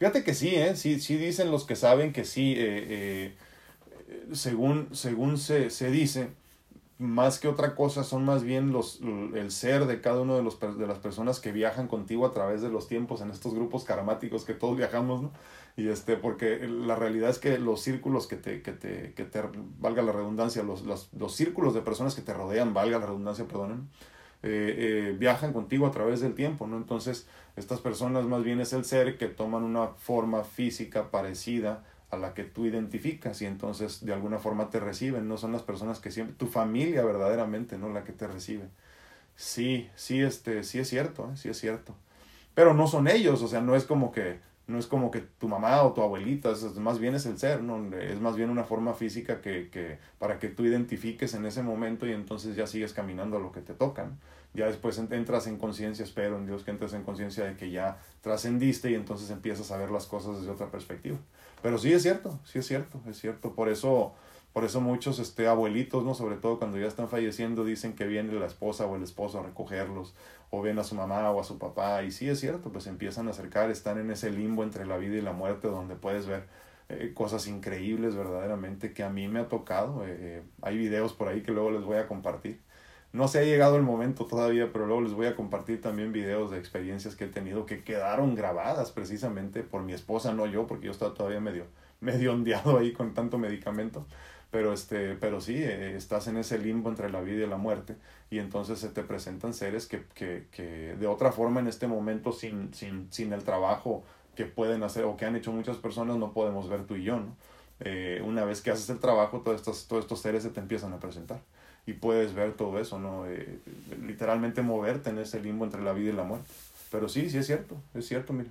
Fíjate que sí, ¿eh? sí, sí dicen los que saben que sí, eh, eh, según, según se, se, dice, más que otra cosa son más bien los, el ser de cada uno de, los, de las personas que viajan contigo a través de los tiempos en estos grupos karmáticos que todos viajamos, ¿no? Y este, porque la realidad es que los círculos que te, que te, que te valga la redundancia, los, los, los círculos de personas que te rodean, valga la redundancia, perdonen, eh, eh, viajan contigo a través del tiempo, ¿no? Entonces, estas personas más bien es el ser que toman una forma física parecida a la que tú identificas y entonces de alguna forma te reciben, no son las personas que siempre, tu familia verdaderamente, ¿no? La que te recibe. Sí, sí, este, sí es cierto, ¿eh? sí es cierto. Pero no son ellos, o sea, no es como que no es como que tu mamá o tu abuelita, es, más bien es el ser, ¿no? Es más bien una forma física que, que, para que tú identifiques en ese momento y entonces ya sigues caminando a lo que te tocan. Ya después entras en conciencia, espero en Dios que entres en conciencia de que ya trascendiste y entonces empiezas a ver las cosas desde otra perspectiva. Pero sí es cierto, sí es cierto, es cierto. Por eso, por eso muchos este, abuelitos, ¿no? Sobre todo cuando ya están falleciendo, dicen que viene la esposa o el esposo a recogerlos o ven a su mamá o a su papá y sí es cierto, pues empiezan a acercar, están en ese limbo entre la vida y la muerte donde puedes ver eh, cosas increíbles verdaderamente que a mí me ha tocado. Eh, eh, hay videos por ahí que luego les voy a compartir. No se ha llegado el momento todavía, pero luego les voy a compartir también videos de experiencias que he tenido que quedaron grabadas precisamente por mi esposa, no yo, porque yo estaba todavía medio, medio ondeado ahí con tanto medicamento pero este pero sí eh, estás en ese limbo entre la vida y la muerte y entonces se te presentan seres que, que, que de otra forma en este momento sin, sin, sin el trabajo que pueden hacer o que han hecho muchas personas no podemos ver tú y yo no eh, una vez que haces el trabajo todos estos todos estos seres se te empiezan a presentar y puedes ver todo eso no eh, literalmente moverte en ese limbo entre la vida y la muerte. Pero sí sí es cierto es cierto mira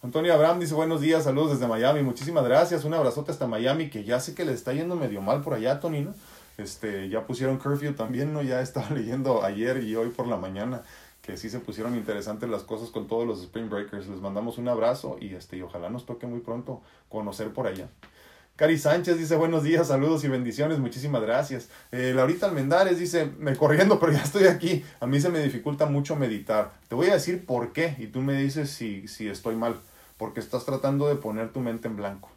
Antonio Abraham dice buenos días, saludos desde Miami, muchísimas gracias, un abrazote hasta Miami, que ya sé que le está yendo medio mal por allá, Tony, ¿no? Este, ya pusieron curfew también, ¿no? Ya estaba leyendo ayer y hoy por la mañana que sí se pusieron interesantes las cosas con todos los Spring Breakers. Les mandamos un abrazo y este, y ojalá nos toque muy pronto conocer por allá. Cari Sánchez dice buenos días, saludos y bendiciones, muchísimas gracias. Eh, Laurita Almendares dice, me corriendo, pero ya estoy aquí. A mí se me dificulta mucho meditar. Te voy a decir por qué y tú me dices si, si estoy mal porque estás tratando de poner tu mente en blanco.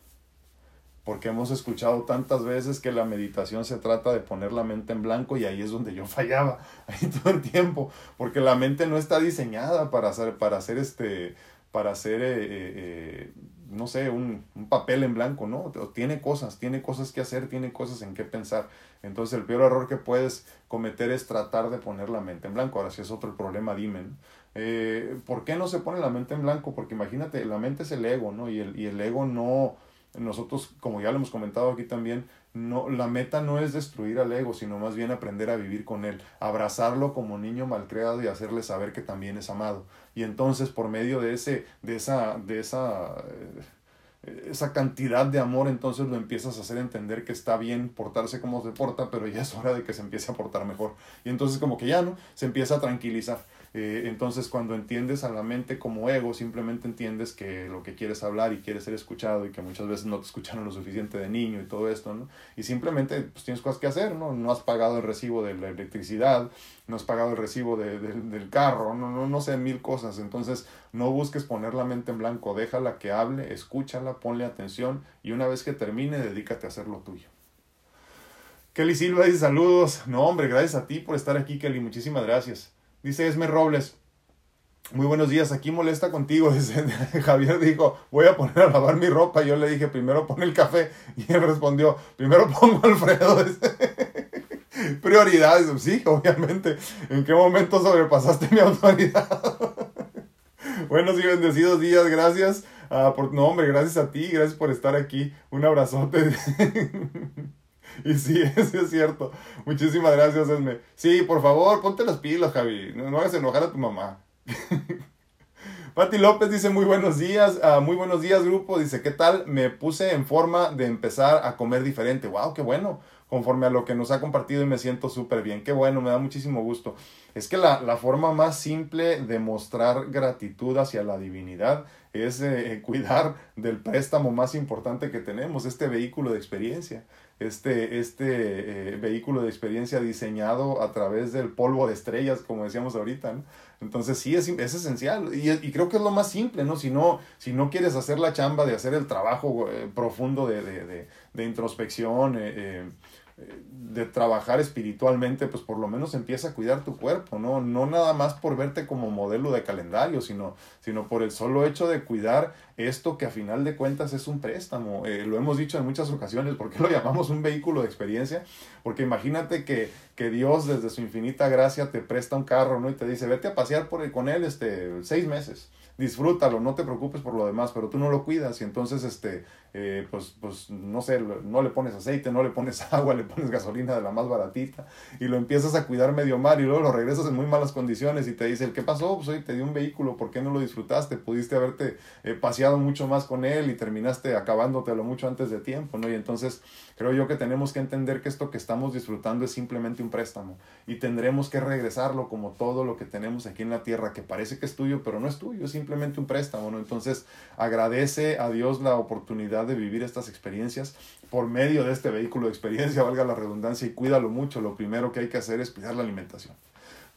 Porque hemos escuchado tantas veces que la meditación se trata de poner la mente en blanco y ahí es donde yo fallaba, ahí todo el tiempo, porque la mente no está diseñada para hacer, para hacer este, para hacer, eh, eh, no sé, un, un, papel en blanco, ¿no? Tiene cosas, tiene cosas que hacer, tiene cosas en qué pensar. Entonces el peor error que puedes cometer es tratar de poner la mente en blanco. Ahora, si es otro problema, dime. Eh, ¿Por qué no se pone la mente en blanco? Porque imagínate, la mente es el ego, ¿no? Y el, y el ego no, nosotros, como ya lo hemos comentado aquí también, no, la meta no es destruir al ego, sino más bien aprender a vivir con él, abrazarlo como niño malcriado y hacerle saber que también es amado. Y entonces, por medio de ese, de esa, de esa, eh, esa cantidad de amor, entonces lo empiezas a hacer entender que está bien portarse como se porta, pero ya es hora de que se empiece a portar mejor. Y entonces como que ya, ¿no? Se empieza a tranquilizar. Eh, entonces cuando entiendes a la mente como ego, simplemente entiendes que lo que quieres hablar y quieres ser escuchado y que muchas veces no te escucharon lo suficiente de niño y todo esto, ¿no? Y simplemente pues, tienes cosas que hacer, ¿no? No has pagado el recibo de la electricidad, no has pagado el recibo de, del carro, no, no, no sé, mil cosas. Entonces no busques poner la mente en blanco, déjala que hable, escúchala, ponle atención y una vez que termine, dedícate a hacer lo tuyo. Kelly Silva dice saludos. No, hombre, gracias a ti por estar aquí, Kelly. Muchísimas gracias. Dice Esme Robles. Muy buenos días, aquí molesta contigo. Javier dijo, voy a poner a lavar mi ropa. Yo le dije, primero pon el café. Y él respondió, primero pongo Alfredo. Prioridades, sí, obviamente. ¿En qué momento sobrepasaste mi autoridad? Buenos y bendecidos días, gracias. Uh, por, no, hombre, gracias a ti, gracias por estar aquí. Un abrazote. y sí, eso es cierto. Muchísimas gracias, Esme. Sí, por favor, ponte las pilas, Javi. No, no hagas enojar a tu mamá. Pati López dice muy buenos días, uh, muy buenos días grupo, dice, ¿qué tal? Me puse en forma de empezar a comer diferente. ¡Wow, qué bueno! Conforme a lo que nos ha compartido y me siento súper bien. Qué bueno, me da muchísimo gusto. Es que la, la, forma más simple de mostrar gratitud hacia la divinidad es eh, cuidar del préstamo más importante que tenemos, este vehículo de experiencia este, este eh, vehículo de experiencia diseñado a través del polvo de estrellas, como decíamos ahorita, ¿no? Entonces sí, es, es esencial y, y, creo que es lo más simple, ¿no? Si no, si no quieres hacer la chamba de hacer el trabajo eh, profundo de, de, de, de introspección, eh, de trabajar espiritualmente, pues por lo menos empieza a cuidar tu cuerpo, ¿no? No nada más por verte como modelo de calendario, sino, sino por el solo hecho de cuidar esto que a final de cuentas es un préstamo. Eh, lo hemos dicho en muchas ocasiones, ¿por qué lo llamamos un vehículo de experiencia? Porque imagínate que, que Dios desde su infinita gracia te presta un carro, ¿no? Y te dice, vete a pasear por, con él este, seis meses disfrútalo, no te preocupes por lo demás, pero tú no lo cuidas y entonces, este, eh, pues, pues, no sé, no le pones aceite, no le pones agua, le pones gasolina de la más baratita y lo empiezas a cuidar medio mal y luego lo regresas en muy malas condiciones y te dice, ¿qué pasó? Pues hoy te di un vehículo, ¿por qué no lo disfrutaste? Pudiste haberte eh, paseado mucho más con él y terminaste acabándotelo mucho antes de tiempo, ¿no? Y entonces creo yo que tenemos que entender que esto que estamos disfrutando es simplemente un préstamo y tendremos que regresarlo como todo lo que tenemos aquí en la tierra, que parece que es tuyo, pero no es tuyo, es simplemente un préstamo, ¿no? Entonces agradece a Dios la oportunidad de vivir estas experiencias por medio de este vehículo de experiencia, valga la redundancia, y cuídalo mucho. Lo primero que hay que hacer es cuidar la alimentación.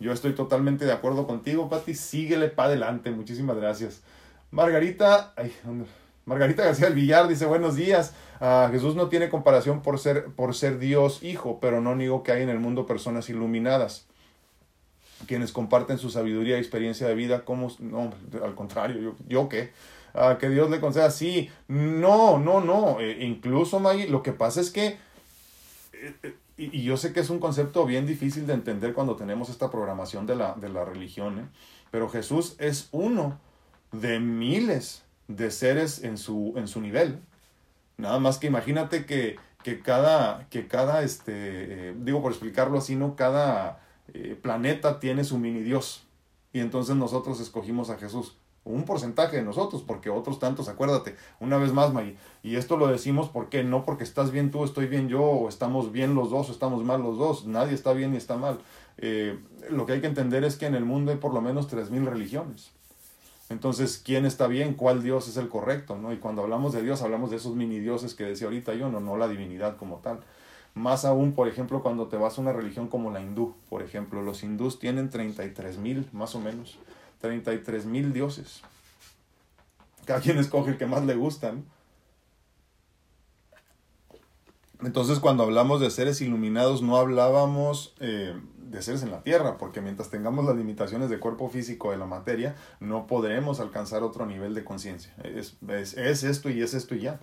Yo estoy totalmente de acuerdo contigo, Pati. Síguele para adelante. Muchísimas gracias. Margarita, ay, Margarita García del Villar dice buenos días. Uh, Jesús no tiene comparación por ser, por ser Dios Hijo, pero no niego que hay en el mundo personas iluminadas quienes comparten su sabiduría y experiencia de vida, como, no, al contrario, yo, yo qué, uh, que Dios le conceda, sí, no, no, no, eh, incluso Maggie, lo que pasa es que, eh, y, y, yo sé que es un concepto bien difícil de entender cuando tenemos esta programación de la, de la religión, ¿eh? pero Jesús es uno de miles de seres en su, en su nivel. Nada más que imagínate que, que cada, que cada este, eh, digo por explicarlo así, ¿no? Cada eh, planeta tiene su mini Dios. Y entonces nosotros escogimos a Jesús. Un porcentaje de nosotros, porque otros tantos, acuérdate, una vez más, Maggie, y esto lo decimos porque no porque estás bien tú, estoy bien yo, o estamos bien los dos, o estamos mal los dos, nadie está bien ni está mal. Eh, lo que hay que entender es que en el mundo hay por lo menos 3.000 religiones. Entonces, ¿quién está bien? ¿Cuál Dios es el correcto? ¿no? Y cuando hablamos de Dios, hablamos de esos mini dioses que decía ahorita yo, no, no la divinidad como tal. Más aún, por ejemplo, cuando te vas a una religión como la hindú, por ejemplo, los hindús tienen 33 mil, más o menos, 33 mil dioses. Cada quien escoge el que más le gustan. Entonces, cuando hablamos de seres iluminados, no hablábamos eh, de seres en la tierra, porque mientras tengamos las limitaciones de cuerpo físico de la materia, no podremos alcanzar otro nivel de conciencia. Es, es, es, esto y es esto y ya.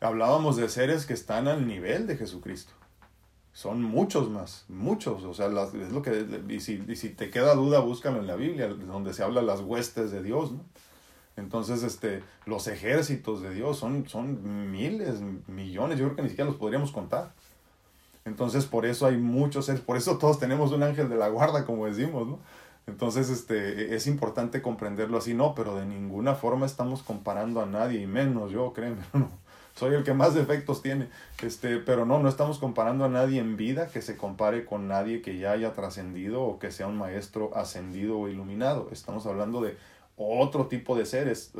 Hablábamos de seres que están al nivel de Jesucristo. Son muchos más, muchos. O sea, es lo que, y si, y si te queda duda, búscalo en la Biblia, donde se habla las huestes de Dios, ¿no? Entonces, este, los ejércitos de Dios son, son miles, millones, yo creo que ni siquiera los podríamos contar. Entonces, por eso hay muchos seres, por eso todos tenemos un ángel de la guarda, como decimos, ¿no? Entonces, este, es importante comprenderlo así, no, pero de ninguna forma estamos comparando a nadie, y menos yo, créeme, no. Soy el que más defectos tiene, este, pero no, no estamos comparando a nadie en vida que se compare con nadie que ya haya trascendido o que sea un maestro ascendido o iluminado. Estamos hablando de otro tipo de seres,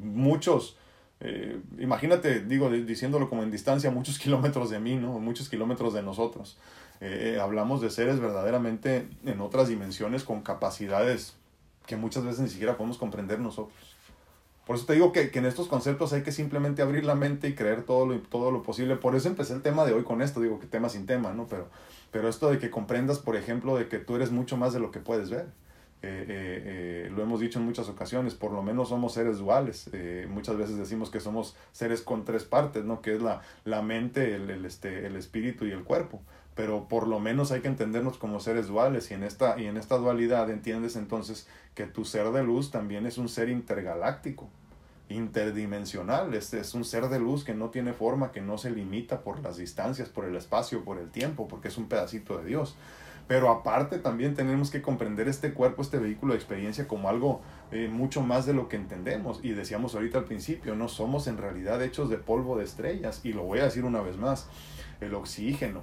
muchos eh, imagínate, digo, diciéndolo como en distancia, muchos kilómetros de mí, ¿no? Muchos kilómetros de nosotros. Eh, eh, hablamos de seres verdaderamente en otras dimensiones con capacidades que muchas veces ni siquiera podemos comprender nosotros. Por eso te digo que, que, en estos conceptos hay que simplemente abrir la mente y creer todo lo, todo lo posible. Por eso empecé el tema de hoy con esto, digo que tema sin tema, ¿no? Pero, pero esto de que comprendas, por ejemplo, de que tú eres mucho más de lo que puedes ver Eh, lo hemos dicho en muchas ocasiones, por lo menos somos seres duales. muchas veces decimos que somos seres con tres partes, ¿no? que es la, la mente, el, el, este, el espíritu y el cuerpo pero por lo menos hay que entendernos como seres duales y en esta, y en esta dualidad entiendes entonces que tu ser de luz también es un ser intergaláctico, interdimensional, este es un ser de luz que no tiene forma, que no se limita por las distancias, por el espacio, por el tiempo, porque es un pedacito de Dios. Pero aparte también tenemos que comprender este cuerpo, este vehículo de experiencia como algo eh, mucho más de lo que entendemos. Y decíamos ahorita al principio, no somos en realidad hechos de polvo de estrellas. Y lo voy a decir una vez más, el oxígeno,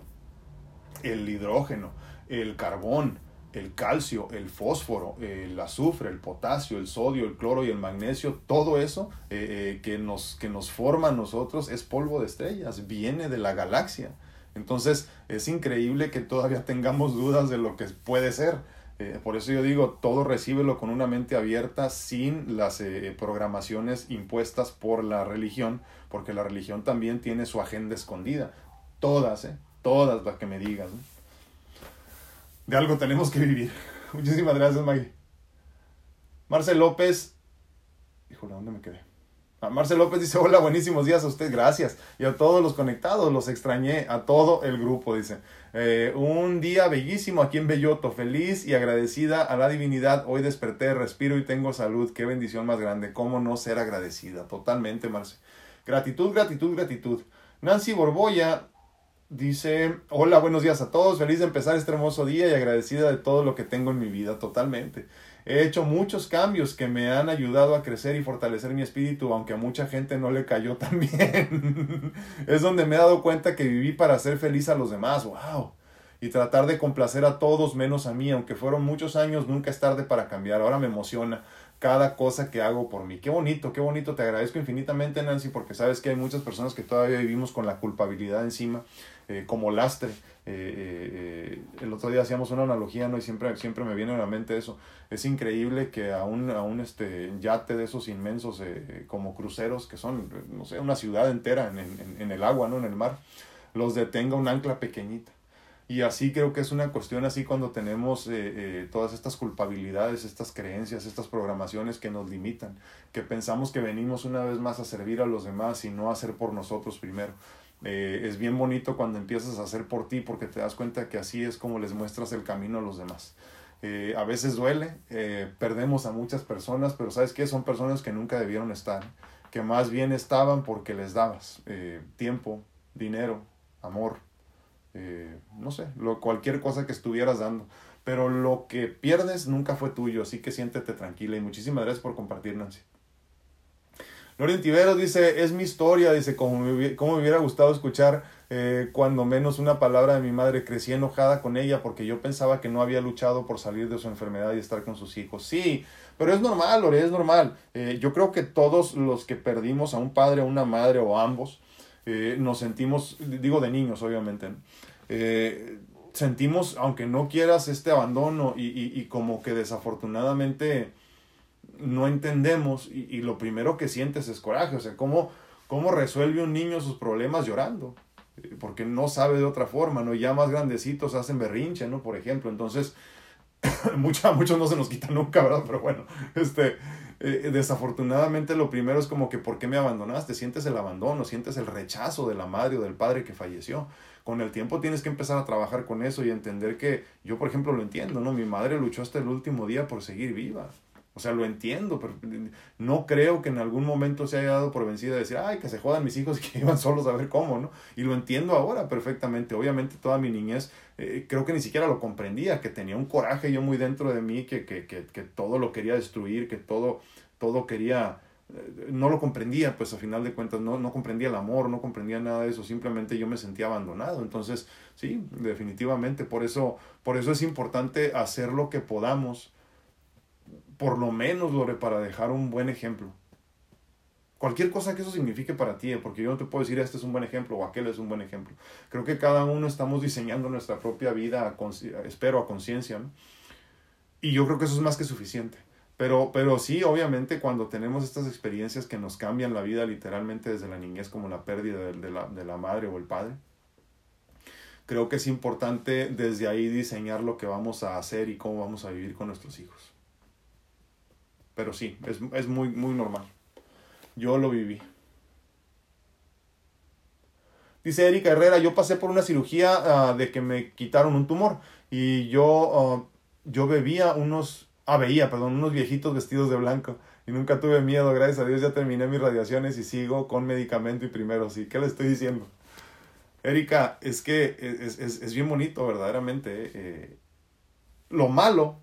el hidrógeno, el carbón, el calcio, el fósforo, el azufre, el potasio, el sodio, el cloro y el magnesio, todo eso eh, eh, que, nos, que nos forma a nosotros es polvo de estrellas, viene de la galaxia. Entonces es increíble que todavía tengamos dudas de lo que puede ser. Eh, por eso yo digo, todo recíbelo con una mente abierta sin las programaciones impuestas por la religión, porque la religión también tiene su agenda escondida. Todas, ¿eh? todas las que me digas. De algo tenemos que vivir. Muchísimas gracias, Maggie. Marcel López. Híjole, ¿dónde me quedé? Ah, Marcel López dice, hola, buenísimos días a usted, gracias. Y a todos los conectados, los extrañé, a todo el grupo, dice. Eh, un día bellísimo aquí en Belloto, feliz y agradecida a la divinidad. Hoy desperté, respiro y tengo salud. Qué bendición más grande. ¿Cómo no ser agradecida? Totalmente, Marcel. Gratitud, gratitud, gratitud. Nancy Borboya Dice, hola, buenos días a todos, feliz de empezar este hermoso día y agradecida de todo lo que tengo en mi vida, totalmente. He hecho muchos cambios que me han ayudado a crecer y fortalecer mi espíritu, aunque a mucha gente no le cayó tan bien. es donde me he dado cuenta que viví para hacer feliz a los demás, wow. Y tratar de complacer a todos menos a mí, aunque fueron muchos años, nunca es tarde para cambiar. Ahora me emociona cada cosa que hago por mí. Qué bonito, qué bonito. Te agradezco infinitamente, Nancy, porque sabes que hay muchas personas que todavía vivimos con la culpabilidad encima eh, como lastre. Eh, eh, el otro día hacíamos una analogía, ¿no? Y siempre, siempre me viene a la mente eso. Es increíble que a un, este, yate de esos inmensos como cruceros, que son, no sé, una ciudad entera en, en, en el agua, ¿no? En el mar, los detenga un ancla pequeñita. Y así creo que es una cuestión así cuando tenemos todas estas culpabilidades, estas creencias, estas programaciones que nos limitan, que pensamos que venimos una vez más a servir a los demás y no a hacer por nosotros primero. Eh, es bien bonito cuando empiezas a hacer por ti porque te das cuenta que así es como les muestras el camino a los demás. Eh, a veces duele, eh, perdemos a muchas personas, pero ¿sabes qué? Son personas que nunca debieron estar, que más bien estaban porque les dabas tiempo, dinero, amor, no sé, lo, cualquier cosa que estuvieras dando. Pero lo que pierdes nunca fue tuyo, así que siéntete tranquila y muchísimas gracias por compartir, Nancy. Lorien Tiveros dice, es mi historia, dice, como me, me hubiera gustado escuchar eh, cuando menos una palabra de mi madre. Crecí enojada con ella porque yo pensaba que no había luchado por salir de su enfermedad y estar con sus hijos. Sí, pero es normal, Lore, es normal. Eh, yo creo que todos los que perdimos a un padre, a una madre o ambos, eh, nos sentimos, digo de niños obviamente, sentimos, aunque no quieras, este abandono y, y, y como que desafortunadamente no entendemos y, lo primero que sientes es coraje. O sea, ¿cómo, ¿cómo resuelve un niño sus problemas llorando? Eh, porque no sabe de otra forma, ¿no? Ya más grandecitos hacen berrinche, ¿no? Por ejemplo, entonces, muchos, muchos no se nos quitan nunca, ¿verdad? Pero bueno, este, eh, desafortunadamente lo primero es como que, ¿por qué me abandonaste? Sientes el abandono, sientes el rechazo de la madre o del padre que falleció. Con el tiempo tienes que empezar a trabajar con eso y entender que yo, por ejemplo, lo entiendo, ¿no? Mi madre luchó hasta el último día por seguir viva. O sea, lo entiendo, pero no creo que en algún momento se haya dado por vencida de decir, ay, que se jodan mis hijos y que iban solos a ver cómo, ¿no? Y lo entiendo ahora perfectamente. Obviamente toda mi niñez eh, creo que ni siquiera lo comprendía, que tenía un coraje yo muy dentro de mí, que, que, que, que todo lo quería destruir, que todo, todo quería... Eh, no lo comprendía, pues a final de cuentas no, no comprendía el amor, no comprendía nada de eso, simplemente yo me sentía abandonado. Entonces, sí, definitivamente, por eso, por eso es importante hacer lo que podamos por lo menos, Lore, para dejar un buen ejemplo. Cualquier cosa que eso signifique para ti, ¿eh? porque yo no te puedo decir este es un buen ejemplo o aquel es un buen ejemplo. Creo que cada uno estamos diseñando nuestra propia vida, espero, a conciencia. Y yo creo que eso es más que suficiente. Pero, pero sí, obviamente, cuando tenemos estas experiencias que nos cambian la vida literalmente desde la niñez, como la pérdida de, la, de la madre o el padre, creo que es importante desde ahí diseñar lo que vamos a hacer y cómo vamos a vivir con nuestros hijos. Pero sí, es, es muy, muy normal. Yo lo viví. Dice Erika Herrera, yo pasé por una cirugía ah, de que me quitaron un tumor y yo, ah, yo bebía unos, ah, veía, perdón, unos viejitos vestidos de blanco y nunca tuve miedo, gracias a Dios ya terminé mis radiaciones y sigo con medicamento y primero, sí, ¿qué le estoy diciendo? Erika, es que es, es, es bien bonito, verdaderamente. Eh, lo malo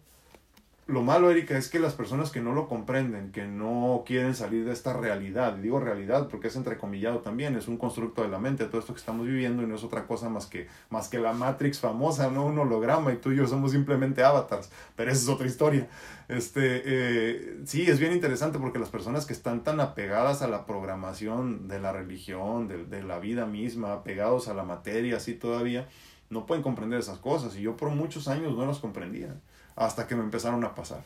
lo malo, Erika, es que las personas que no lo comprenden, que no quieren salir de esta realidad, y digo realidad porque es entrecomillado también, es un constructo de la mente, todo esto que estamos viviendo y no es otra cosa más que, más que la Matrix famosa, no un holograma y tú y yo somos simplemente avatars, pero esa es otra historia. Este, eh, sí, es bien interesante porque las personas que están tan apegadas a la programación de la religión, de, de la vida misma, apegados a la materia, así todavía, no pueden comprender esas cosas y yo por muchos años no las comprendía hasta que me empezaron a pasar.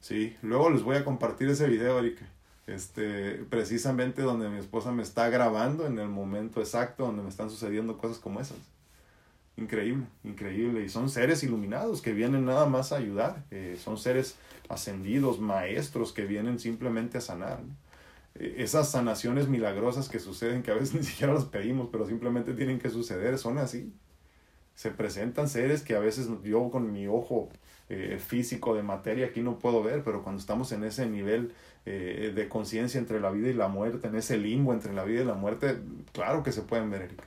Sí, luego les voy a compartir ese video, Erika. Este, precisamente donde mi esposa me está grabando en el momento exacto donde me están sucediendo cosas como esas. Increíble, increíble. Y son seres iluminados que vienen nada más a ayudar. Eh, son seres ascendidos, maestros que vienen simplemente a sanar. Eh, esas sanaciones milagrosas que suceden, que a veces ni siquiera las pedimos, pero simplemente tienen que suceder, son así. Se presentan seres que a veces yo con mi ojo eh, físico de materia aquí no puedo ver, pero cuando estamos en ese nivel eh, de conciencia entre la vida y la muerte, en ese limbo entre la vida y la muerte, claro que se pueden ver, Erika.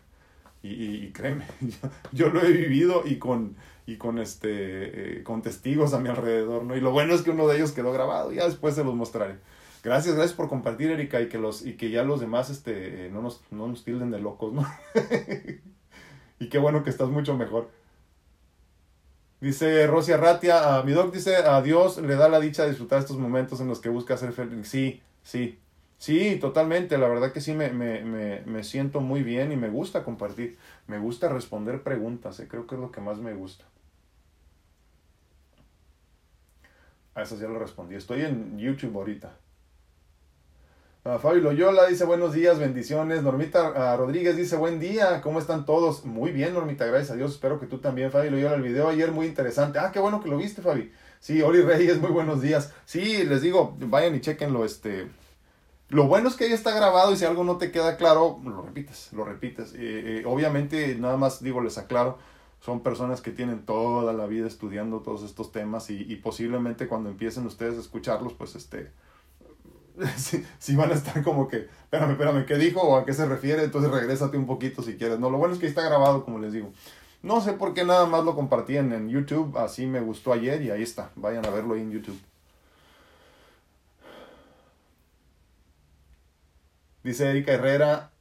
Y, y, créeme, yo, lo he vivido y con, y con, este, eh, con testigos a mi alrededor, ¿no? Y lo bueno es que uno de ellos quedó grabado, ya después se los mostraré. Gracias, gracias por compartir, Erika, y que, los, y que ya los demás este, no, nos, no nos tilden de locos, ¿no? y qué bueno que estás mucho mejor. Dice Rosia Ratia, a mi doc dice, a Dios le da la dicha de disfrutar estos momentos en los que busca ser feliz. Sí, sí, sí, totalmente. La verdad que sí me, me, me, me siento muy bien y me gusta compartir. Me gusta responder preguntas, eh, creo que es lo que más me gusta. A esas ya lo respondí. Estoy en YouTube ahorita. Uh, Fabio Loyola dice buenos días, bendiciones. Normita Rodríguez dice buen día, ¿cómo están todos? Muy bien, Normita, gracias a Dios. Espero que tú también, Fabio Loyola. El video ayer muy interesante. Ah, qué bueno que lo viste, Fabi. Sí, Oli Reyes, muy buenos días. Sí, les digo, vayan y chequenlo. Este, lo bueno es que ya está grabado y si algo no te queda claro, lo repites, lo repites. Eh, eh, obviamente, nada más digo, les aclaro, son personas que tienen toda la vida estudiando todos estos temas y, y posiblemente cuando empiecen ustedes a escucharlos, pues este si, van a estar como que, espérame, espérame, ¿qué dijo o a qué se refiere? Entonces regrésate un poquito si quieres. No, lo bueno es que está grabado, como les digo. No sé por qué nada más lo compartí en, YouTube, así me gustó ayer y ahí está. Vayan a verlo ahí en YouTube. Dice Erika Herrera,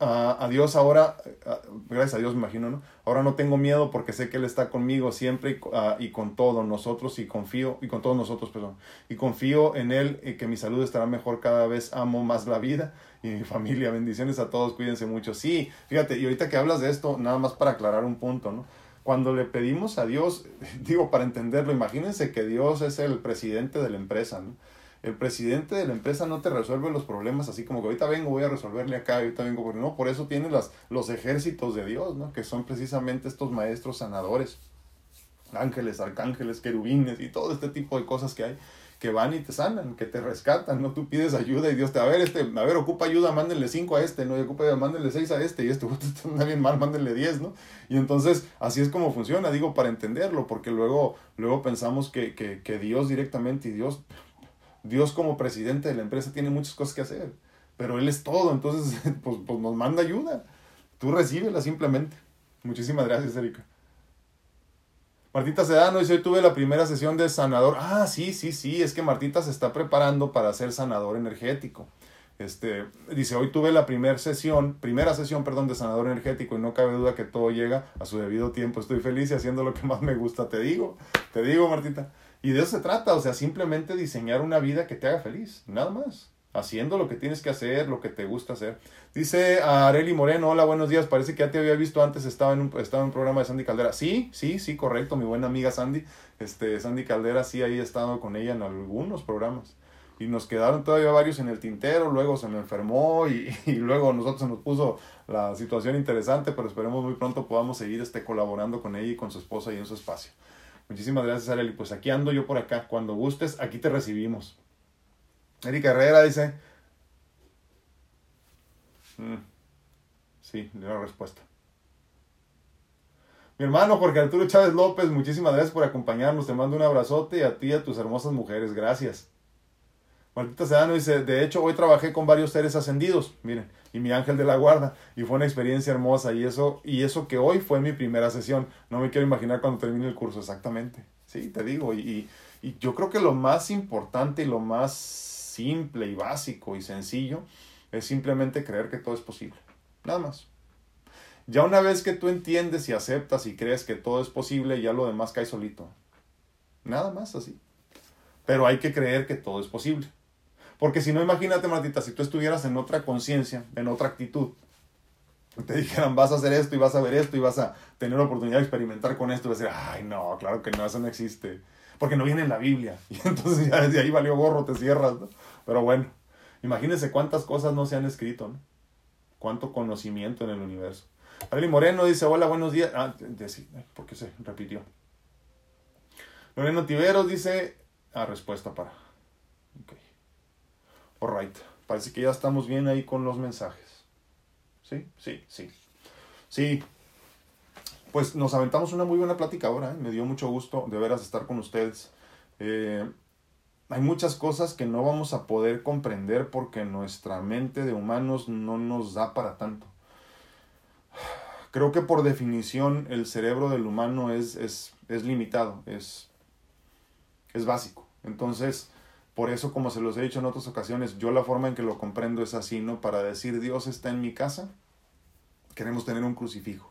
uh, adiós ahora, uh, gracias a Dios me imagino, ¿no? Ahora no tengo miedo porque sé que Él está conmigo siempre y, uh, y, con todos nosotros y confío, y con todos nosotros, perdón, y confío en Él y que mi salud estará mejor cada vez, amo más la vida y mi familia, bendiciones a todos, cuídense mucho. Sí, fíjate, y ahorita que hablas de esto, nada más para aclarar un punto, ¿no? Cuando le pedimos a Dios, digo, para entenderlo, imagínense que Dios es el presidente de la empresa, ¿no? El presidente de la empresa no te resuelve los problemas así como que ahorita vengo, voy a resolverle acá, ahorita vengo, porque no, por eso tiene las, los ejércitos de Dios, ¿no? Que son precisamente estos maestros sanadores, ángeles, arcángeles, querubines y todo este tipo de cosas que hay que van y te sanan, que te rescatan, ¿no? Tú pides ayuda y Dios te, a ver, este, a ver, ocupa ayuda, mándenle cinco a este, ¿no? Y ocupa ayuda, mándenle seis a este, y este, está bien mal, mándenle diez, ¿no? Y entonces, así es como funciona, digo, para entenderlo, porque luego, luego pensamos que, que, que Dios directamente, y Dios, Dios como presidente de la empresa tiene muchas cosas que hacer, pero Él es todo, entonces pues, pues nos manda ayuda. Tú recíbela simplemente. Muchísimas gracias, Erika. Martita Sedano dice, hoy tuve la primera sesión de sanador. Ah, sí, sí, sí, es que Martita se está preparando para ser sanador energético. Este, dice, hoy tuve la primera sesión, primera sesión, perdón, de sanador energético y no cabe duda que todo llega a su debido tiempo. Estoy feliz y haciendo lo que más me gusta, te digo, te digo, Martita. Y de eso se trata, o sea, simplemente diseñar una vida que te haga feliz, nada más. Haciendo lo que tienes que hacer, lo que te gusta hacer. Dice Areli Moreno, hola, buenos días, parece que ya te había visto antes, estaba en un, estaba en un programa de Sandy Caldera. Sí, sí, sí, correcto, mi buena amiga Sandy. Este, Sandy Caldera, sí, ahí he estado con ella en algunos programas. Y nos quedaron todavía varios en el tintero, luego se me enfermó y, y luego nosotros se nos puso la situación interesante, pero esperemos muy pronto podamos seguir este, colaborando con ella y con su esposa y en su espacio. Muchísimas gracias, Areli. Pues aquí ando yo por acá. Cuando gustes, aquí te recibimos. Erika Herrera dice. Mm, sí, de la respuesta. Mi hermano Jorge Arturo Chávez López, muchísimas gracias por acompañarnos. Te mando un abrazote y a ti y a tus hermosas mujeres. Gracias. Martita Sedano dice, de hecho hoy trabajé con varios seres ascendidos, miren, y mi ángel de la guarda, y fue una experiencia hermosa, y eso, y eso que hoy fue mi primera sesión, no me quiero imaginar cuando termine el curso, exactamente, sí, te digo, y, y yo creo que lo más importante y lo más simple y básico y sencillo es simplemente creer que todo es posible, nada más. Ya una vez que tú entiendes y aceptas y crees que todo es posible, ya lo demás cae solito. Nada más así. Pero hay que creer que todo es posible. Porque si no, imagínate, Martita, si tú estuvieras en otra conciencia, en otra actitud, te dijeran, vas a hacer esto y vas a ver esto y vas a tener la oportunidad de experimentar con esto, y vas a decir, ay, no, claro que no, eso no existe. Porque no viene en la Biblia. Y entonces ya desde ahí valió gorro, te cierras, ¿no? Pero bueno, imagínense cuántas cosas no se han escrito, ¿no? Cuánto conocimiento en el universo. Arely Moreno dice, hola, buenos días. Ah, ¿por qué se repitió? Loreno Tiveros dice, ah, respuesta para. Ok. Parece que ya estamos bien ahí con los mensajes. Sí, sí, sí. Sí. Pues nos aventamos una muy buena plática ahora. ¿eh? Me dio mucho gusto de veras estar con ustedes. Eh, hay muchas cosas que no vamos a poder comprender porque nuestra mente de humanos no nos da para tanto. Creo que por definición el cerebro del humano es, es, es limitado, es, es básico. Entonces, por eso, como se los he dicho en otras ocasiones, yo la forma en que lo comprendo es así, ¿no? Para decir Dios está en mi casa, queremos tener un crucifijo.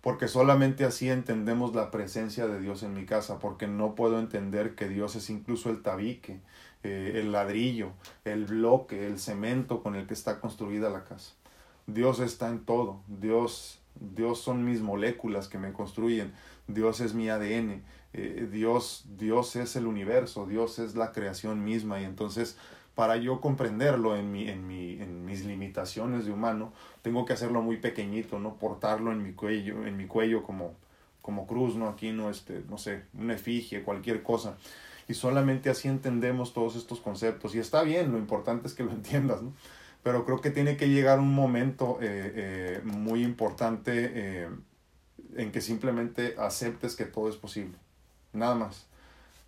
Porque solamente así entendemos la presencia de Dios en mi casa, porque no puedo entender que Dios es incluso el tabique, eh, el ladrillo, el bloque, el cemento con el que está construida la casa. Dios está en todo, Dios, Dios son mis moléculas que me construyen, Dios es mi ADN, eh, Dios, Dios es el universo, Dios es la creación misma y entonces para yo comprenderlo en, mi, en, mi, en mis limitaciones de humano, tengo que hacerlo muy pequeñito, ¿no? Portarlo en mi cuello, en mi cuello como, como cruz, ¿no? Aquí, ¿no? Este, no sé, una efigie, cualquier cosa. Y solamente así entendemos todos estos conceptos. Y está bien, lo importante es que lo entiendas. Pero creo que tiene que llegar un momento eh, eh, muy importante en que simplemente aceptes que todo es posible nada más.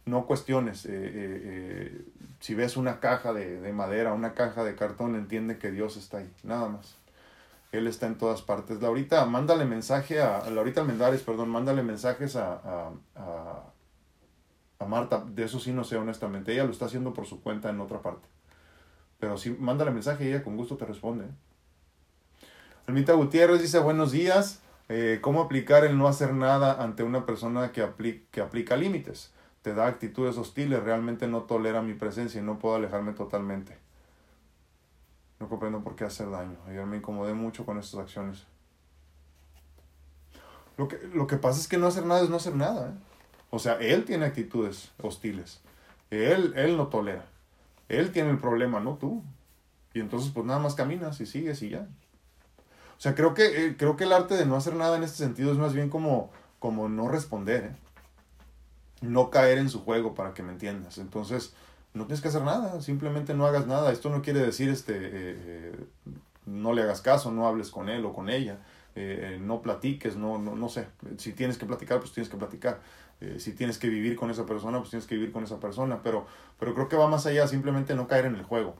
No cuestiones. Eh, eh, eh, si ves una caja de, madera, una caja de cartón, entiende que Dios está ahí, nada más. Él está en todas partes. Laurita, mándale mensaje a, Laurita Almendares, perdón, mándale mensajes a, a, a, a Marta. De eso sí no sé honestamente. Ella lo está haciendo por su cuenta en otra parte. Pero sí, mándale mensaje y ella con gusto te responde. Almita Gutiérrez dice buenos días. Eh, ¿Cómo aplicar el no hacer nada ante una persona que, que aplica límites? Te da actitudes hostiles, realmente no tolera mi presencia y no puedo alejarme totalmente. No comprendo por qué hacer daño. Ayer me incomodé mucho con estas acciones. Lo que, lo que pasa es que no hacer nada es no hacer nada. ¿eh? O sea, él tiene actitudes hostiles. Él, él no tolera. Él tiene el problema, no tú. Y entonces pues nada más caminas y sigues y ya. O sea, creo que, eh, creo que el arte de no hacer nada en este sentido es más bien como, como no responder, ¿eh? no caer en su juego para que me entiendas. Entonces, no tienes que hacer nada, simplemente no hagas nada. Esto no quiere decir este, eh, no le hagas caso, no hables con él o con ella, no platiques, no, no, no sé. Si tienes que platicar, pues tienes que platicar. si tienes que vivir con esa persona, pues tienes que vivir con esa persona. Pero, pero creo que va más allá, simplemente no caer en el juego.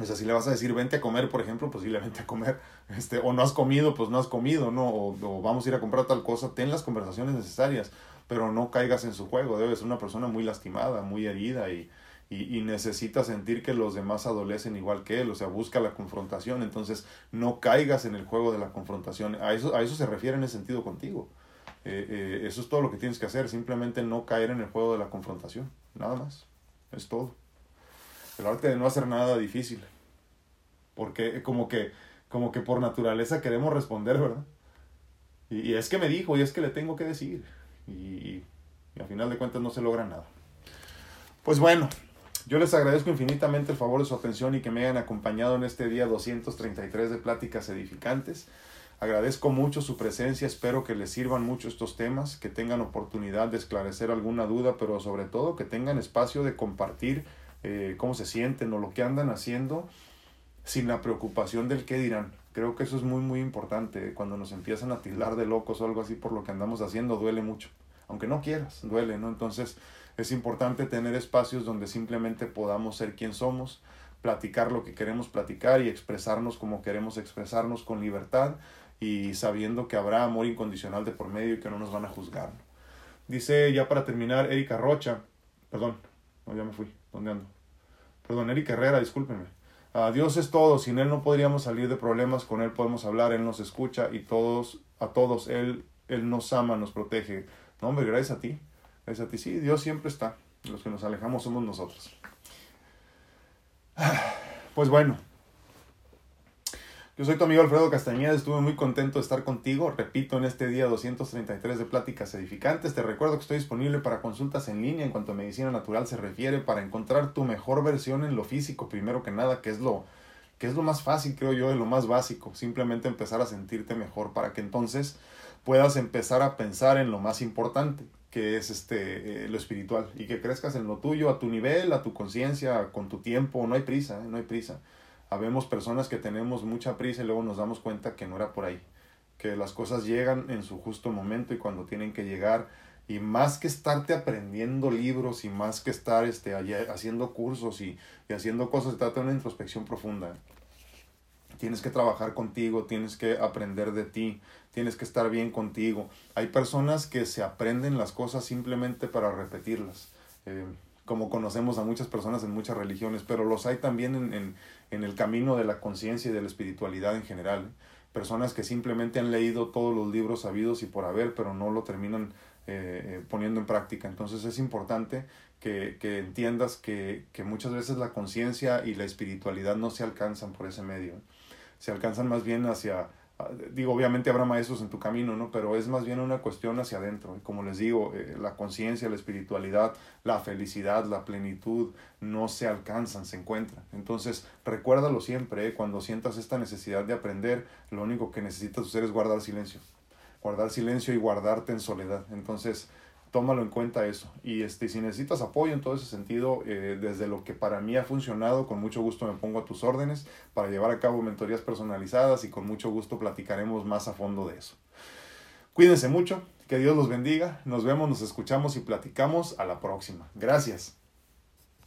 O sea, si le vas a decir, vente a comer, por ejemplo, sí, le vente a comer. Este, o no has comido, pues no has comido, ¿no? O, vamos a ir a comprar tal cosa. Ten las conversaciones necesarias, pero no caigas en su juego. Debes ser una persona muy lastimada, muy herida y, y, y, necesita sentir que los demás adolecen igual que él. O sea, busca la confrontación. Entonces, no caigas en el juego de la confrontación. A eso, a eso se refiere en ese sentido contigo. Eh, eh, eso es todo lo que tienes que hacer. Simplemente no caer en el juego de la confrontación. Nada más. Es todo. El arte de no hacer nada difícil. Porque como que, como que por naturaleza queremos responder, ¿verdad? Y, es que me dijo, y es que le tengo que decir. Y, y, y al final de cuentas no se logra nada. Pues bueno, yo les agradezco infinitamente el favor de su atención y que me hayan acompañado en este día 233 de Pláticas Edificantes. Agradezco mucho su presencia, espero que les sirvan mucho estos temas, que tengan oportunidad de esclarecer alguna duda, pero sobre todo que tengan espacio de compartir eh, cómo se sienten o lo que andan haciendo sin la preocupación del qué dirán. Creo que eso es muy muy importante. Cuando nos empiezan a tildar de locos o algo así por lo que andamos haciendo, duele mucho. Aunque no quieras, duele, ¿no? Entonces es importante tener espacios donde simplemente podamos ser quien somos, platicar lo que queremos platicar y expresarnos como queremos expresarnos con libertad y sabiendo que habrá amor incondicional de por medio y que no nos van a juzgar. Dice ya para terminar Erika Rocha, perdón, no, ya me fui, ¿dónde ando? Perdón, Erika Herrera, discúlpeme. Uh, Dios es todo, sin Él no podríamos salir de problemas, con Él podemos hablar, Él nos escucha y todos, a todos, Él, Él nos ama, nos protege. No, hombre, gracias a ti, gracias a ti. Sí, Dios siempre está, los que nos alejamos somos nosotros. Pues bueno, yo soy tu amigo Alfredo Castañeda, estuve muy contento de estar contigo, repito, en este día 233 de Pláticas Edificantes. Te recuerdo que estoy disponible para consultas en línea en cuanto a medicina natural se refiere, para encontrar tu mejor versión en lo físico, primero que nada, que es lo, que es lo más fácil, creo yo, de lo más básico, simplemente empezar a sentirte mejor para que entonces puedas empezar a pensar en lo más importante, que es este, eh, lo espiritual, y que crezcas en lo tuyo, a tu nivel, a tu conciencia, con tu tiempo, no hay prisa, ¿eh? no hay prisa habemos personas que tenemos mucha prisa y luego nos damos cuenta que no era por ahí, que las cosas llegan en su justo momento y cuando tienen que llegar y más que estarte aprendiendo libros y más que estar este, haciendo cursos y, y haciendo cosas, se trata de una introspección profunda. Tienes que trabajar contigo, tienes que aprender de ti, tienes que estar bien contigo. Hay personas que se aprenden las cosas simplemente para repetirlas. Eh, como conocemos a muchas personas en muchas religiones, pero los hay también en, en, en el camino de la conciencia y de la espiritualidad en general. Personas que simplemente han leído todos los libros sabidos y por haber, pero no lo terminan eh, eh, poniendo en práctica. Entonces es importante que, que entiendas que, que, muchas veces la conciencia y la espiritualidad no se alcanzan por ese medio. Se alcanzan más bien hacia, digo, obviamente habrá maestros en tu camino, ¿no? Pero es más bien una cuestión hacia adentro. Como les digo, eh, la conciencia, la espiritualidad, la felicidad, la plenitud no se alcanzan, se encuentran. Entonces, recuérdalo siempre, ¿eh? cuando sientas esta necesidad de aprender, lo único que necesitas hacer es guardar silencio. Guardar silencio y guardarte en soledad. Entonces, tómalo en cuenta eso. Y este, si necesitas apoyo en todo ese sentido, eh, desde lo que para mí ha funcionado, con mucho gusto me pongo a tus órdenes para llevar a cabo mentorías personalizadas y con mucho gusto platicaremos más a fondo de eso. Cuídense mucho, que Dios los bendiga, nos vemos, nos escuchamos y platicamos a la próxima. Gracias.